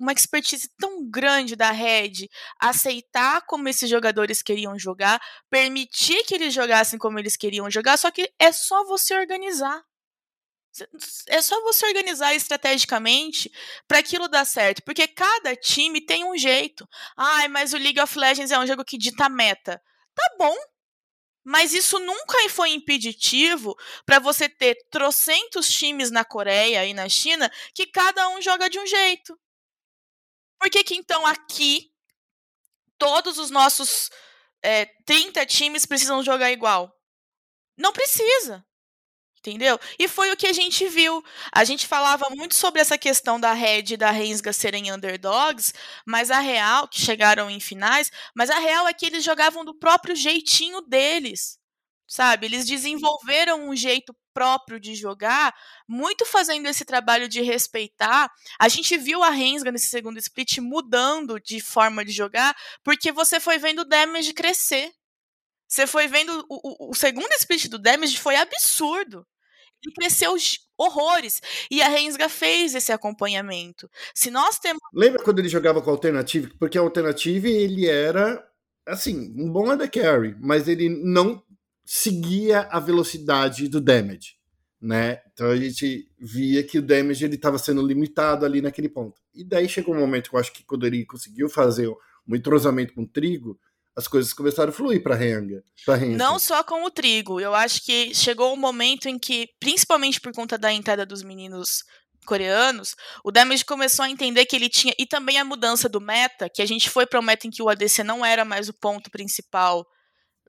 uma expertise tão grande da Red aceitar como esses jogadores queriam jogar, permitir que eles jogassem como eles queriam jogar, só que é só você organizar. É só você organizar estrategicamente para aquilo dar certo, porque cada time tem um jeito. Ai, mas o League of Legends é um jogo que dita meta. Tá bom, mas isso nunca foi impeditivo para você ter trocentos times na Coreia e na China que cada um joga de um jeito. Por que, que então aqui todos os nossos é, eh, 30 times precisam jogar igual? Não precisa. Entendeu? E foi o que a gente viu. A gente falava muito sobre essa questão da Red e da Rensga serem underdogs, mas a real, que chegaram em finais, mas a real é que eles jogavam do próprio jeitinho deles. Sabe? Eles desenvolveram um jeito próprio de jogar, muito fazendo esse trabalho de respeitar. A gente viu a Rensga nesse segundo split mudando de forma de jogar, porque você foi vendo o damage crescer. Você foi vendo o, o, o segundo split do damage foi absurdo e cresceu horrores. E a Rensga fez esse acompanhamento. Se nós temos. Lembra quando ele jogava com a Alternative? Porque a Alternative ele era, assim, um bom AD Carry, mas ele não seguia a velocidade do damage. Né? Então a gente via que o damage ele estava sendo limitado ali naquele ponto. E daí chegou um momento que eu acho que quando ele conseguiu fazer um entrosamento com o Trigo, as coisas começaram a fluir para Renga. Não só com o trigo. Eu acho que chegou um momento em que, principalmente por conta da entrada dos meninos coreanos, o Damage começou a entender que ele tinha. E também a mudança do meta, que a gente foi para um meta em que o ADC não era mais o ponto principal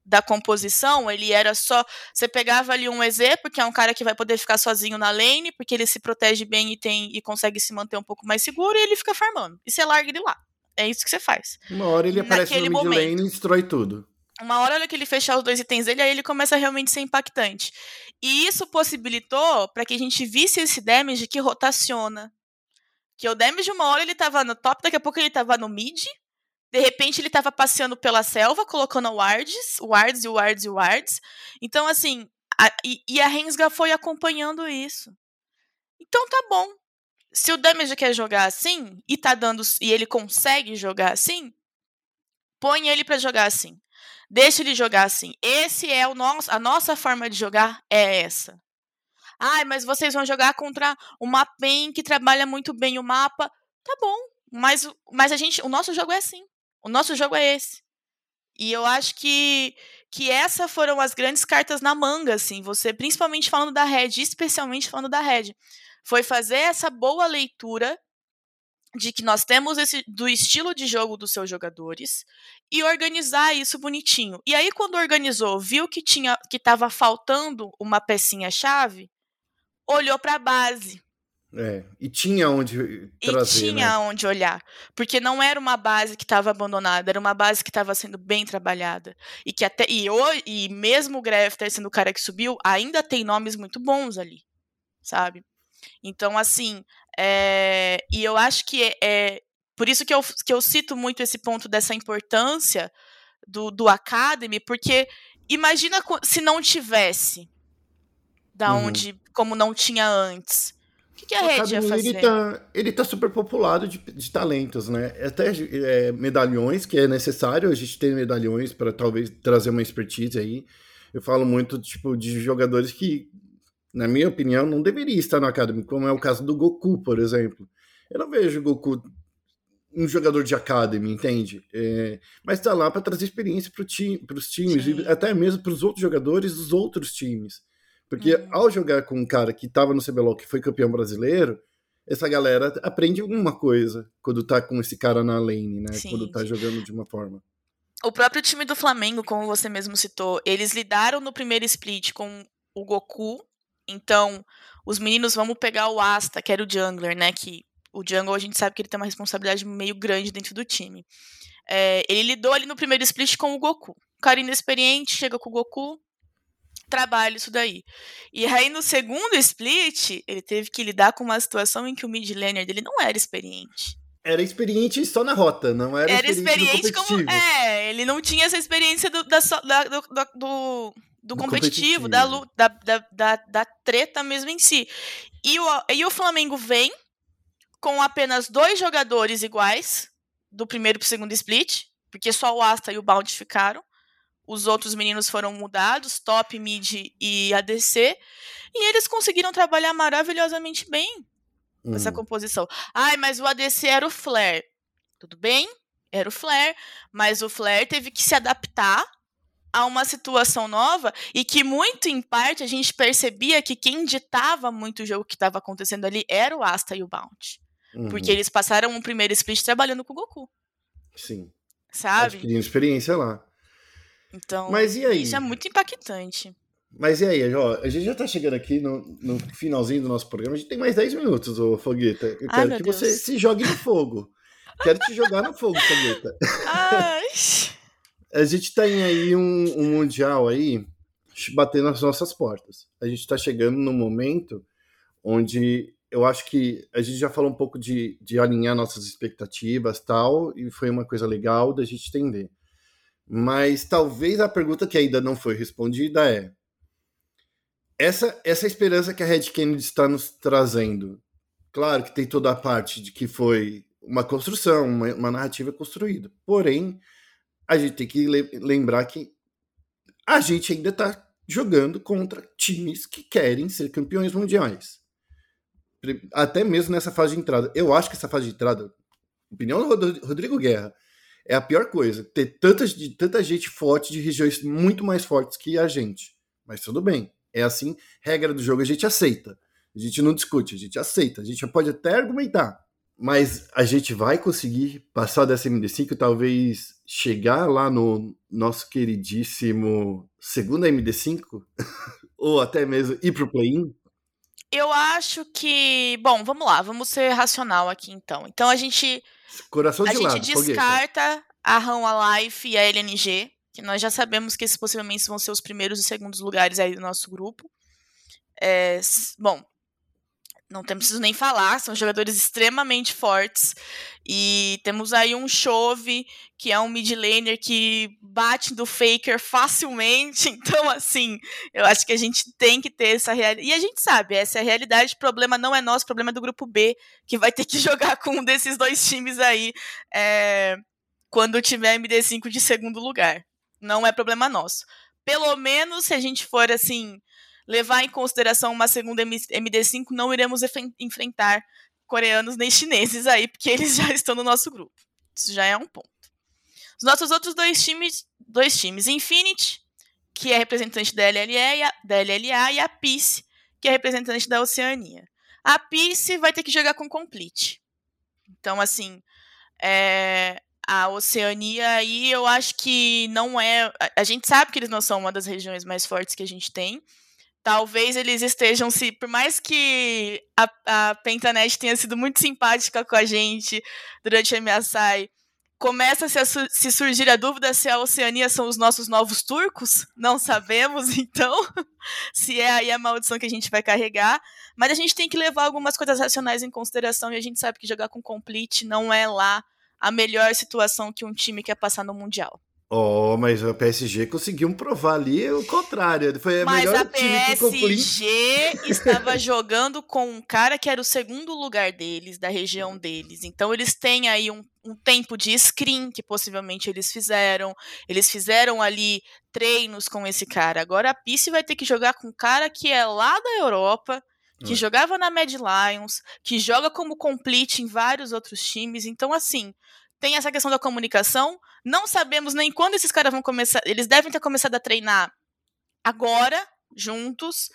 da composição, ele era só. Você pegava ali um EZ, porque é um cara que vai poder ficar sozinho na lane, porque ele se protege bem e tem e consegue se manter um pouco mais seguro, e ele fica farmando. E você larga ele lá. É isso que você faz. Uma hora ele aparece Naquele no mid lane e destrói tudo. Uma hora olha que ele fechar os dois itens dele, aí ele começa a realmente ser impactante. E isso possibilitou para que a gente visse esse damage que rotaciona. Que o damage, uma hora ele tava no top, daqui a pouco ele tava no mid. De repente ele tava passeando pela selva, colocando wards, wards e wards e wards. Então, assim, a, e, e a Rensga foi acompanhando isso. Então tá bom se o Damage quer jogar assim e tá dando e ele consegue jogar assim, põe ele para jogar assim. Deixa ele jogar assim. Esse é o nosso, a nossa forma de jogar é essa. Ai, mas vocês vão jogar contra uma PEN que trabalha muito bem o mapa. Tá bom, mas, mas a gente, o nosso jogo é assim. O nosso jogo é esse. E eu acho que que essas foram as grandes cartas na manga, assim, você principalmente falando da Red, especialmente falando da Red foi fazer essa boa leitura de que nós temos esse do estilo de jogo dos seus jogadores e organizar isso bonitinho. E aí quando organizou, viu que tinha que estava faltando uma pecinha chave, olhou para a base. É, e tinha onde trazer, E tinha né? onde olhar, porque não era uma base que estava abandonada, era uma base que estava sendo bem trabalhada e que até e, e mesmo o Grefter sendo o cara que subiu, ainda tem nomes muito bons ali, sabe? Então, assim, é, e eu acho que é, é, por isso que eu, que eu cito muito esse ponto dessa importância do, do Academy, porque imagina se não tivesse da uhum. onde, como não tinha antes. O que, que a Red ia fazer? Ele tá, ele tá super populado de, de talentos, né? Até é, medalhões, que é necessário a gente ter medalhões para talvez trazer uma expertise aí. Eu falo muito tipo de jogadores que na minha opinião, não deveria estar no Academy, como é o caso do Goku, por exemplo. Eu não vejo o Goku um jogador de Academy, entende? É, mas está lá para trazer experiência para ti, os times, Sim. e até mesmo para os outros jogadores dos outros times. Porque uhum. ao jogar com um cara que estava no CBLOL, que foi campeão brasileiro, essa galera aprende alguma coisa quando tá com esse cara na lane, né? Sim. Quando tá jogando de uma forma. O próprio time do Flamengo, como você mesmo citou, eles lidaram no primeiro split com o Goku então, os meninos, vamos pegar o Asta, que era o jungler, né? Que o jungle a gente sabe que ele tem uma responsabilidade meio grande dentro do time. É, ele lidou ali no primeiro split com o Goku. O cara inexperiente, chega com o Goku, trabalha isso daí. E aí no segundo split, ele teve que lidar com uma situação em que o mid laner dele não era experiente. Era experiente só na rota, não era, era experiente, experiente como. É, ele não tinha essa experiência do, da, da, do, do, do, competitivo, competitivo. Da, da, da, da, treta mesmo em si. E o, e o Flamengo vem com apenas dois jogadores iguais, do primeiro para o segundo split, porque só o Asta e o Bound ficaram. os outros meninos foram mudados, top, mid e ADC, e eles conseguiram trabalhar maravilhosamente bem uhum. essa composição. Ai, mas o ADC era o Flare. Tudo bem, era o Flare, mas o Flare teve que se adaptar a uma situação nova e que muito em parte a gente percebia que quem ditava muito o jogo que estava acontecendo ali era o Asta e o Bounty. Uhum. Porque eles passaram um primeiro split trabalhando com o Goku. Sim. Sabe? Adquirindo experiência lá. Então, Mas e aí? isso é muito impactante. Mas e aí, ó, a gente já tá chegando aqui no, no finalzinho do nosso programa, a gente tem mais 10 minutos, ô Fogueta. Eu Ai, quero que Deus. você se jogue no fogo. quero te jogar no fogo, Fogueta. Ai. a gente tem aí um, um mundial aí batendo nas nossas portas. A gente tá chegando no momento onde eu acho que a gente já falou um pouco de, de alinhar nossas expectativas tal, e foi uma coisa legal da gente entender. Mas talvez a pergunta que ainda não foi respondida é: essa, essa esperança que a Red Kennedy está nos trazendo, claro que tem toda a parte de que foi uma construção, uma, uma narrativa construída. Porém, a gente tem que le lembrar que a gente ainda está jogando contra times que querem ser campeões mundiais. Até mesmo nessa fase de entrada. Eu acho que essa fase de entrada, opinião do Rodrigo Guerra, é a pior coisa. Ter tanta, tanta gente forte de regiões muito mais fortes que a gente. Mas tudo bem. É assim, regra do jogo, a gente aceita. A gente não discute, a gente aceita. A gente pode até argumentar. Mas a gente vai conseguir passar dessa MD5 e talvez chegar lá no nosso queridíssimo segunda MD5? Ou até mesmo ir pro play-in? Eu acho que. Bom, vamos lá, vamos ser racional aqui então. Então a gente Coração de a lado, gente descarta fogueta. a RAM Alive e a LNG, que nós já sabemos que esses possivelmente vão ser os primeiros e segundos lugares aí do nosso grupo. É, bom, não preciso nem falar, são jogadores extremamente fortes. E temos aí um Chove, que é um mid laner que bate do Faker facilmente. Então, assim, eu acho que a gente tem que ter essa realidade. E a gente sabe, essa é a realidade. O problema não é nosso, o problema é do grupo B, que vai ter que jogar com um desses dois times aí é, quando tiver MD5 de segundo lugar. Não é problema nosso. Pelo menos se a gente for assim levar em consideração uma segunda MD5, não iremos enfrentar coreanos nem chineses aí, porque eles já estão no nosso grupo. Isso já é um ponto. Os nossos outros dois times, dois times, Infinity, que é representante da LLA, e a, da LLA, e a Peace, que é representante da Oceania. A Peace vai ter que jogar com Complete. Então, assim, é, a Oceania aí eu acho que não é. A, gente sabe que eles não são uma das regiões mais fortes que a gente tem talvez eles estejam se. Por mais que a, a Pentanet tenha sido muito simpática com a gente durante a MSI, começa -se a su se surgir a dúvida se a Oceania são os nossos novos turcos. Não sabemos, então, se é aí a maldição que a gente vai carregar. Mas a gente tem que levar algumas coisas racionais em consideração e a gente sabe que jogar com complete não é lá a melhor situação que um time quer passar no Mundial. Oh, mas a PSG conseguiu provar ali o contrário. Foi a mas melhor a PSG estava jogando com um cara que era o segundo lugar deles, da região deles. Então eles têm aí um, um tempo de screen que possivelmente eles fizeram. Eles fizeram ali treinos com esse cara. Agora a Pice vai ter que jogar com um cara que é lá da Europa, que é. jogava na Mad Lions, que joga como complete em vários outros times. Então, assim, tem essa questão da comunicação. Não sabemos nem quando esses caras vão começar. Eles devem ter começado a treinar agora, juntos.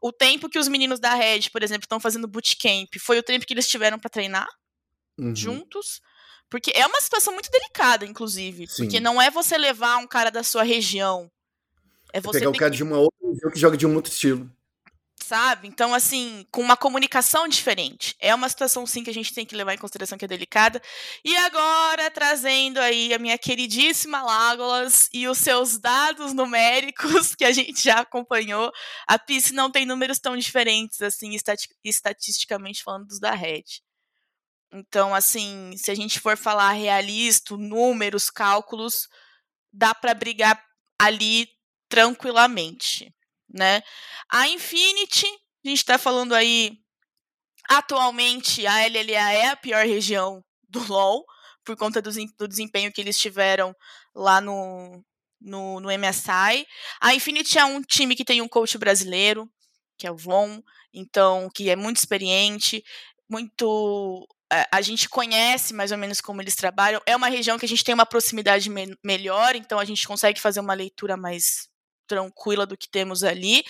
O tempo que os meninos da Red, por exemplo, estão fazendo bootcamp foi o tempo que eles tiveram para treinar uhum. juntos. Porque é uma situação muito delicada, inclusive. Sim. Porque não é você levar um cara da sua região. É você. Pegar um cara que... de uma outra região que joga de um outro estilo sabe? Então, assim, com uma comunicação diferente. É uma situação, sim, que a gente tem que levar em consideração que é delicada. E agora, trazendo aí a minha queridíssima Lágolas e os seus dados numéricos, que a gente já acompanhou, a PIS não tem números tão diferentes, assim, estatisticamente falando dos da Red. Então, assim, se a gente for falar realista, números, cálculos, dá para brigar ali tranquilamente né? A Infinity, a gente está falando aí, atualmente a LLA é a pior região do LoL, por conta do, do desempenho que eles tiveram lá no, no, no MSI. A Infinity é um time que tem um coach brasileiro, que é o Von, então, que é muito experiente, muito. A gente conhece mais ou menos como eles trabalham. É uma região que a gente tem uma proximidade me melhor, então a gente consegue fazer uma leitura mais tranquila do que temos ali.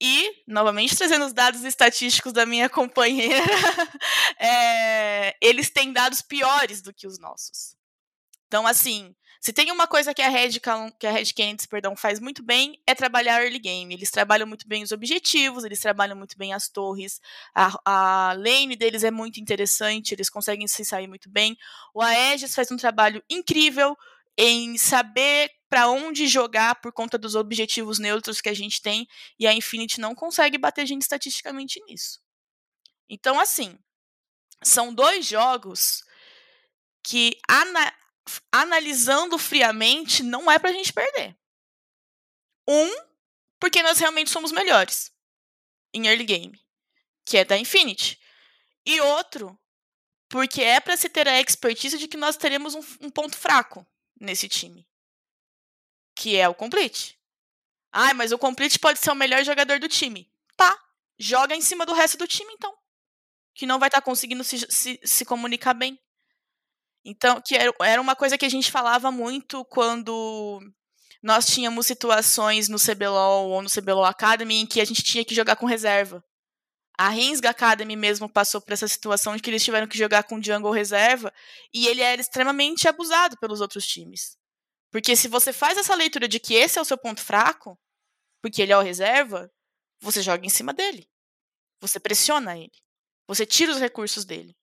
E, novamente, trazendo os dados estatísticos da minha companheira, é, eles têm dados piores do que os nossos. Então, assim, se tem uma coisa que a Red, que a Red Kennedy, perdão, faz muito bem, é trabalhar early game. Eles trabalham muito bem os objetivos, eles trabalham muito bem as torres. A, a lane deles é muito interessante, eles conseguem se sair muito bem. O Aegis faz um trabalho incrível em saber para onde jogar por conta dos objetivos neutros que a gente tem, e a Infinity não consegue bater gente estatisticamente nisso. Então, assim, são dois jogos que ana analisando friamente, não é pra gente perder. Um, porque nós realmente somos melhores em early game, que é da Infinity. E outro, porque é para se ter a expertise de que nós teremos um, um, ponto fraco nesse time, que é o Complete. Ah, mas o Complete pode ser o melhor jogador do time. Tá, joga em cima do resto do time então, que não vai estar tá conseguindo se, se, se comunicar bem. Então, que era uma coisa que a gente falava muito quando nós tínhamos situações no CBLOL ou no CBLOL Academy em que a gente tinha que jogar com reserva. A Rinsga Academy mesmo passou por essa situação de que eles tiveram que jogar com jungle reserva e ele era extremamente abusado pelos outros times. Porque se você faz essa leitura de que esse é o seu ponto fraco, porque ele é o reserva, você joga em cima dele. Você pressiona ele. Você tira os recursos dele.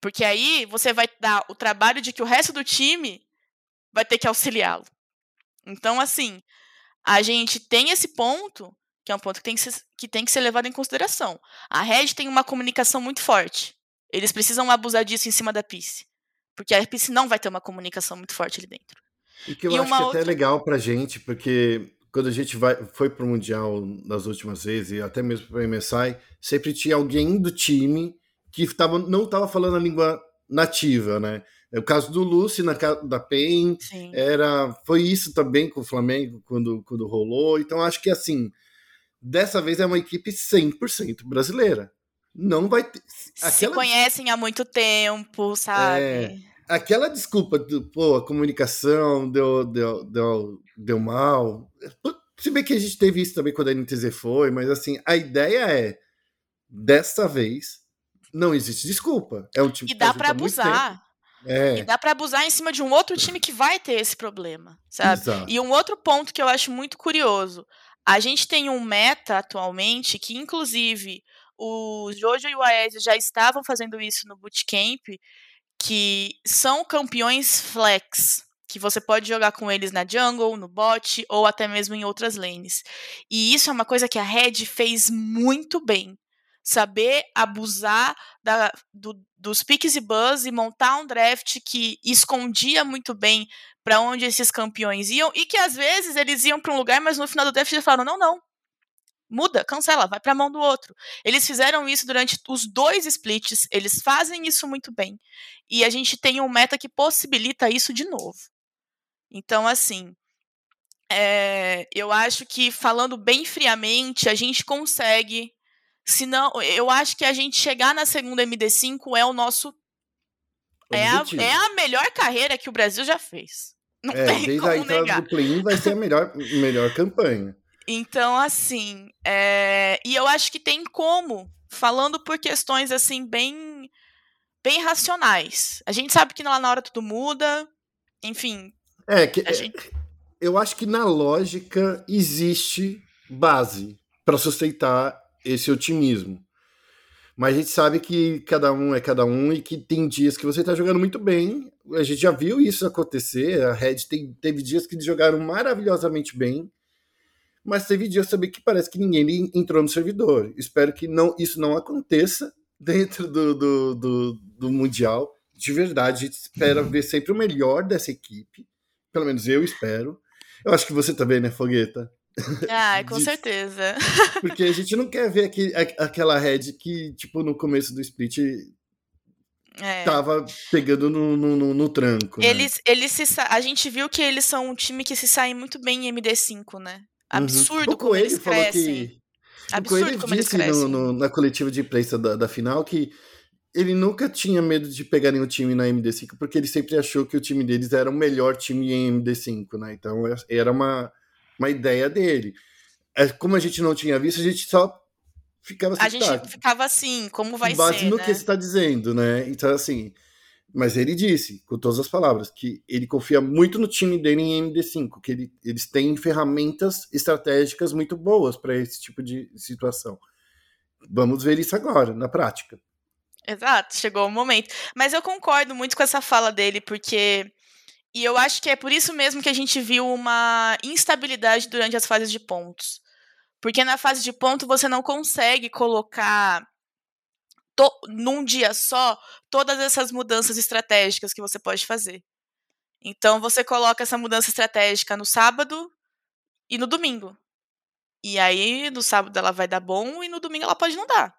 Porque aí você vai dar o trabalho de que o resto do time vai ter que auxiliá-lo. Então, assim, a gente tem esse ponto, que é um ponto que tem que, ser, que tem que ser levado em consideração. A Red tem uma comunicação muito forte. Eles precisam abusar disso em cima da PIS. Porque a PIS não vai ter uma comunicação muito forte ali dentro. E que eu e acho que outra... até é legal pra gente, porque quando a gente vai, foi pro Mundial nas últimas vezes, e até mesmo pro MSI, sempre tinha alguém do time que tava, não estava falando a língua nativa, né? O caso do Lucy na da PEN era foi isso também com o Flamengo quando, quando rolou. Então acho que assim, dessa vez é uma equipe 100% brasileira. Não vai ter aquela... se conhecem há muito tempo, sabe? É, aquela desculpa do, pô, a comunicação deu, deu, deu, deu mal. Se bem que a gente teve isso também quando a NTZ foi, mas assim, a ideia é dessa vez não existe desculpa. É um time e dá para abusar. É. E dá para abusar em cima de um outro time que vai ter esse problema, sabe? Exato. E um outro ponto que eu acho muito curioso. A gente tem um meta atualmente que, inclusive, o Jojo e o Aécio já estavam fazendo isso no bootcamp, que são campeões flex, que você pode jogar com eles na jungle, no bot ou até mesmo em outras lanes. E isso é uma coisa que a Red fez muito bem saber abusar da, do, dos piques e buzz e montar um draft que escondia muito bem para onde esses campeões iam e que às vezes eles iam para um lugar, mas no final do draft eles falaram: não, não, muda, cancela, vai para a mão do outro. Eles fizeram isso durante os dois splits, eles fazem isso muito bem. E a gente tem um meta que possibilita isso de novo. Então, assim, é, eu acho que falando bem friamente, a gente consegue Senão, eu acho que a gente chegar na segunda MD5 é o nosso. É a, é a, melhor carreira que o Brasil já fez. Não é, tem desde como a entrada negar. do play vai ser a melhor, melhor campanha. Então, assim, é... e eu acho que tem como, falando por questões assim, bem, bem racionais. A gente sabe que lá na hora tudo muda, enfim. É, que, gente... eu acho que na lógica existe base para sustentar esse otimismo. Mas a gente sabe que cada um é cada um e que tem dias que você está jogando muito bem. A gente já viu isso acontecer. A Red tem, teve dias que jogaram maravilhosamente bem, mas teve dias também que parece que ninguém entrou no servidor. Espero que não, isso não aconteça dentro do, do, do, do Mundial. De verdade, a gente espera ver sempre o melhor dessa equipe. Pelo menos eu espero. Eu acho que você também, né, Fogueta? Ah, com de... certeza. Porque a gente não quer ver aqui, aquela Red que, tipo, no começo do split é. tava pegando no, no, no tranco. Né? Eles, né? eles se, a gente viu que eles são um time que se sai muito bem em MD5, né? Uhum. Absurdo uhum. como eles crescem. Que... Absurdo o como eles crescem. No, no, na coletiva de imprensa da, da final que ele nunca tinha medo de pegar nenhum time na MD5, porque ele sempre achou que o time deles era o melhor time em MD5, né? Então era uma, uma ideia dele. É, como a gente não tinha visto, a gente só ficava assim. A gente tá, ficava assim, como vai base ser. no né? que você está dizendo, né? Então, assim. Mas ele disse, com todas as palavras, que ele confia muito no time dele em MD5, que ele, eles têm ferramentas estratégicas muito boas para esse tipo de situação. Vamos ver isso agora, na prática. Exato, chegou o momento. Mas eu concordo muito com essa fala dele, porque. E eu acho que é por isso mesmo que a gente viu uma instabilidade durante as fases de pontos. Porque na fase de ponto você não consegue colocar to, num dia só todas essas mudanças estratégicas que você pode fazer. Então você coloca essa mudança estratégica no sábado e no domingo. E aí no sábado ela vai dar bom e no domingo ela pode não dar.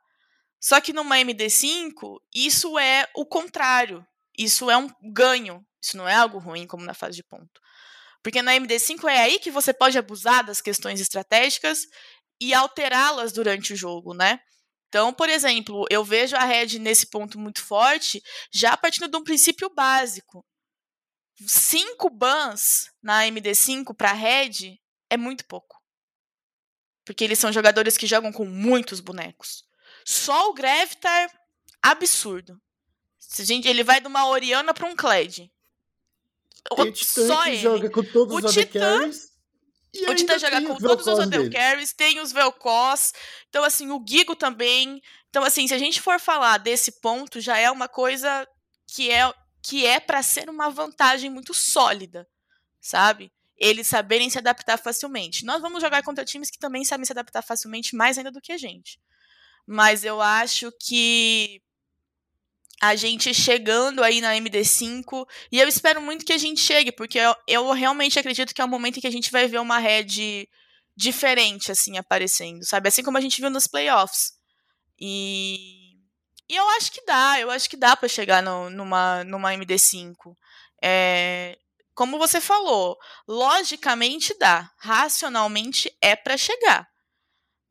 Só que numa MD5, isso é o contrário. Isso é um ganho. Isso não é algo ruim como na fase de ponto. Porque na MD5 é aí que você pode abusar das questões estratégicas e alterá-las durante o jogo, né? Então, por exemplo, eu vejo a Red nesse ponto muito forte, já partindo de um princípio básico. Cinco bans na MD5 para Red é muito pouco. Porque eles são jogadores que jogam com muitos bonecos. Só o Gravitar, absurdo. Gente, ele vai de uma Oriana para um O Só ele. joga com todos o os Titã, o Titã joga com todos os Odell Carries, tem os Velcos. Então, assim, o Gigo também. Então, assim, se a gente for falar desse ponto, já é uma coisa que é que é para ser uma vantagem muito sólida, sabe? Eles saberem se adaptar facilmente. Nós vamos jogar contra times que também sabem se adaptar facilmente, mais ainda do que a gente mas eu acho que a gente chegando aí na MD5, e eu espero muito que a gente chegue, porque eu, eu realmente acredito que é o momento em que a gente vai ver uma red diferente, assim, aparecendo, sabe? Assim como a gente viu nos playoffs. E, e eu acho que dá, eu acho que dá para chegar no, numa, numa MD5. É, como você falou, logicamente dá, racionalmente é para chegar.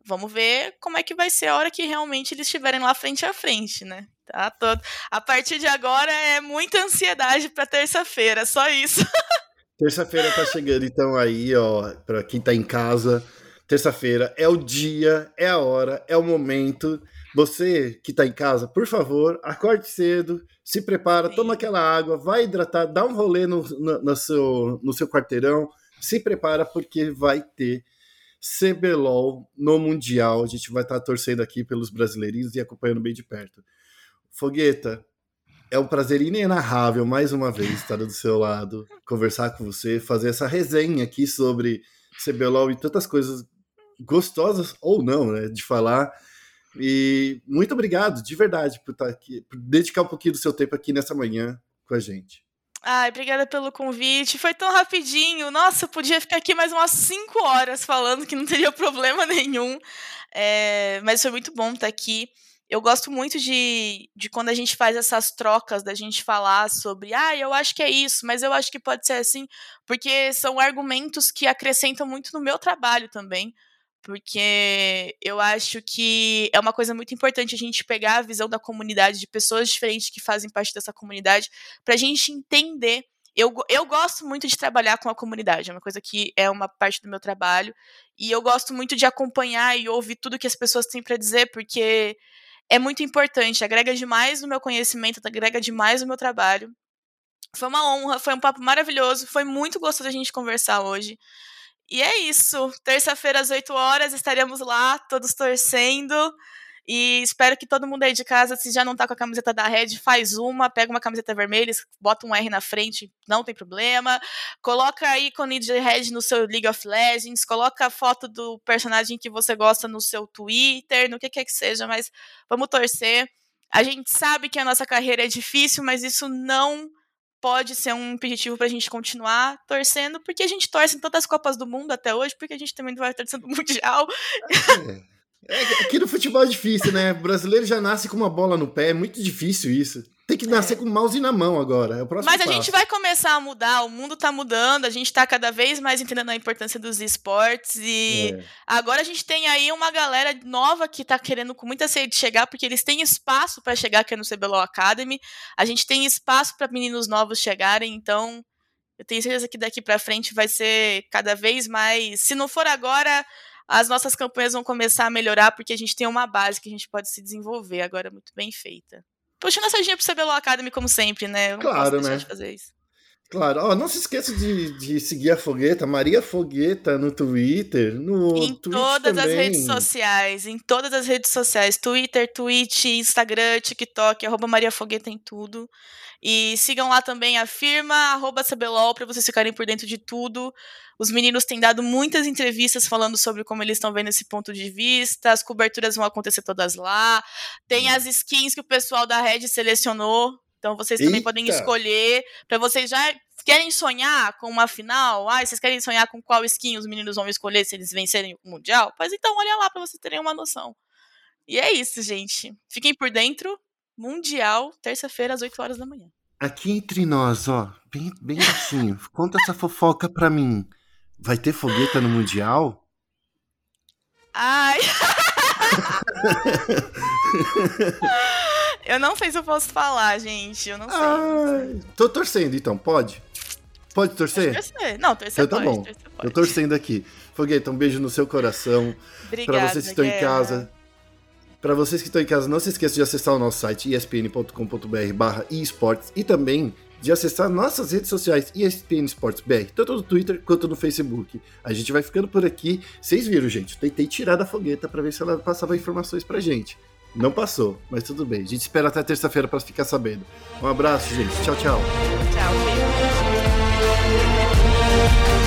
Vamos ver como é que vai ser a hora que realmente eles estiverem lá frente a frente, né? Tá todo. A partir de agora é muita ansiedade para terça-feira, só isso. Terça-feira tá chegando, então aí, ó, para quem tá em casa, terça-feira é o dia, é a hora, é o momento. Você que tá em casa, por favor, acorde cedo, se prepara, Sim. toma aquela água, vai hidratar, dá um rolê no, no, no, seu, no seu quarteirão, se prepara porque vai ter CBLOL no Mundial. A gente vai estar torcendo aqui pelos brasileirinhos e acompanhando bem de perto. Fogueta, é um prazer inenarrável mais uma vez estar do seu lado, conversar com você, fazer essa resenha aqui sobre CBLOL e tantas coisas gostosas ou não, né, de falar. E muito obrigado, de verdade, por estar aqui, por dedicar um pouquinho do seu tempo aqui nessa manhã com a gente. Ai, obrigada pelo convite. Foi tão rapidinho. Nossa, eu podia ficar aqui mais umas 5 horas falando que não teria problema nenhum. É, mas foi muito bom estar aqui. Eu gosto muito de, de quando a gente faz essas trocas, da gente falar sobre, ah, eu acho que é isso, mas eu acho que pode ser assim, porque são argumentos que acrescentam muito no meu trabalho também porque eu acho que é uma coisa muito importante a gente pegar a visão da comunidade, de pessoas diferentes que fazem parte dessa comunidade, para a gente entender. Eu, eu gosto muito de trabalhar com a comunidade, é uma coisa que é uma parte do meu trabalho, e eu gosto muito de acompanhar e ouvir tudo que as pessoas têm para dizer, porque é muito importante, agrega demais no meu conhecimento, agrega demais no meu trabalho. Foi uma honra, foi um papo maravilhoso, foi muito gostoso a gente conversar hoje. E é isso. Terça-feira, às 8 horas, estaremos lá, todos torcendo. E espero que todo mundo aí de casa, se já não tá com a camiseta da Red, faz uma, pega uma camiseta vermelha, bota um R na frente, não tem problema. Coloca ícone de Red no seu League of Legends, coloca a foto do personagem que você gosta no seu Twitter, no que quer que seja, mas vamos torcer. A gente sabe que a nossa carreira é difícil, mas isso não pode ser um impeditivo para a gente continuar torcendo, porque a gente torce em todas as Copas do Mundo até hoje, porque a gente também vai torcendo no Mundial. É, aqui no futebol é difícil, né? O brasileiro já nasce com uma bola no pé, é muito difícil isso. Tem que nascer é. com o mouse na mão agora. É o próximo Mas a passo. gente vai começar a mudar, o mundo tá mudando, a gente tá cada vez mais entendendo a importância dos esportes e é. agora a gente tem aí uma galera nova que tá querendo com muita sede de chegar, porque eles têm espaço para chegar aqui no CBLOL Academy. A gente tem espaço para meninos novos chegarem, então eu tenho certeza que daqui para frente vai ser cada vez mais, se não for agora, as nossas campanhas vão começar a melhorar porque a gente tem uma base que a gente pode se desenvolver agora muito bem feita. Puxando a sardinha pro CBLOL Academy, como sempre, né? Eu claro, né? Claro, oh, não se esqueça de, de seguir a Fogueta, Maria Fogueta no Twitter, no Em Twitch todas também. as redes sociais, em todas as redes sociais, Twitter, Twitch, Instagram, TikTok, arroba Maria Fogueta em tudo. E sigam lá também a firma, arroba CBLOL, para vocês ficarem por dentro de tudo. Os meninos têm dado muitas entrevistas falando sobre como eles estão vendo esse ponto de vista. As coberturas vão acontecer todas lá. Tem as skins que o pessoal da Red selecionou. Então vocês também Eita. podem escolher. Para vocês já querem sonhar com uma final? Ah, vocês querem sonhar com qual skin os meninos vão escolher se eles vencerem o Mundial? Pois então, olha lá para vocês terem uma noção. E é isso, gente. Fiquem por dentro. Mundial, terça-feira, às 8 horas da manhã. Aqui entre nós, ó, bem, bem baixinho. Conta essa fofoca pra mim. Vai ter fogueta no Mundial? Ai. eu não sei se eu posso falar, gente. Eu não sei. Ai, tô torcendo, então, pode? Pode torcer? torcer. Não, torcer então, tá pode, bom. Torcer pode. Eu torcendo aqui. Fogueta, um beijo no seu coração. Obrigada, pra vocês que estão em casa. Para vocês que estão em casa, não se esqueçam de acessar o nosso site espn.com.br barra esportes e também de acessar nossas redes sociais ESPN Esportes BR, tanto no Twitter quanto no Facebook. A gente vai ficando por aqui. Vocês viram, gente? Eu tentei tirar da fogueta para ver se ela passava informações pra gente. Não passou, mas tudo bem. A gente espera até terça-feira para ficar sabendo. Um abraço, gente. Tchau, tchau. Tchau, gente.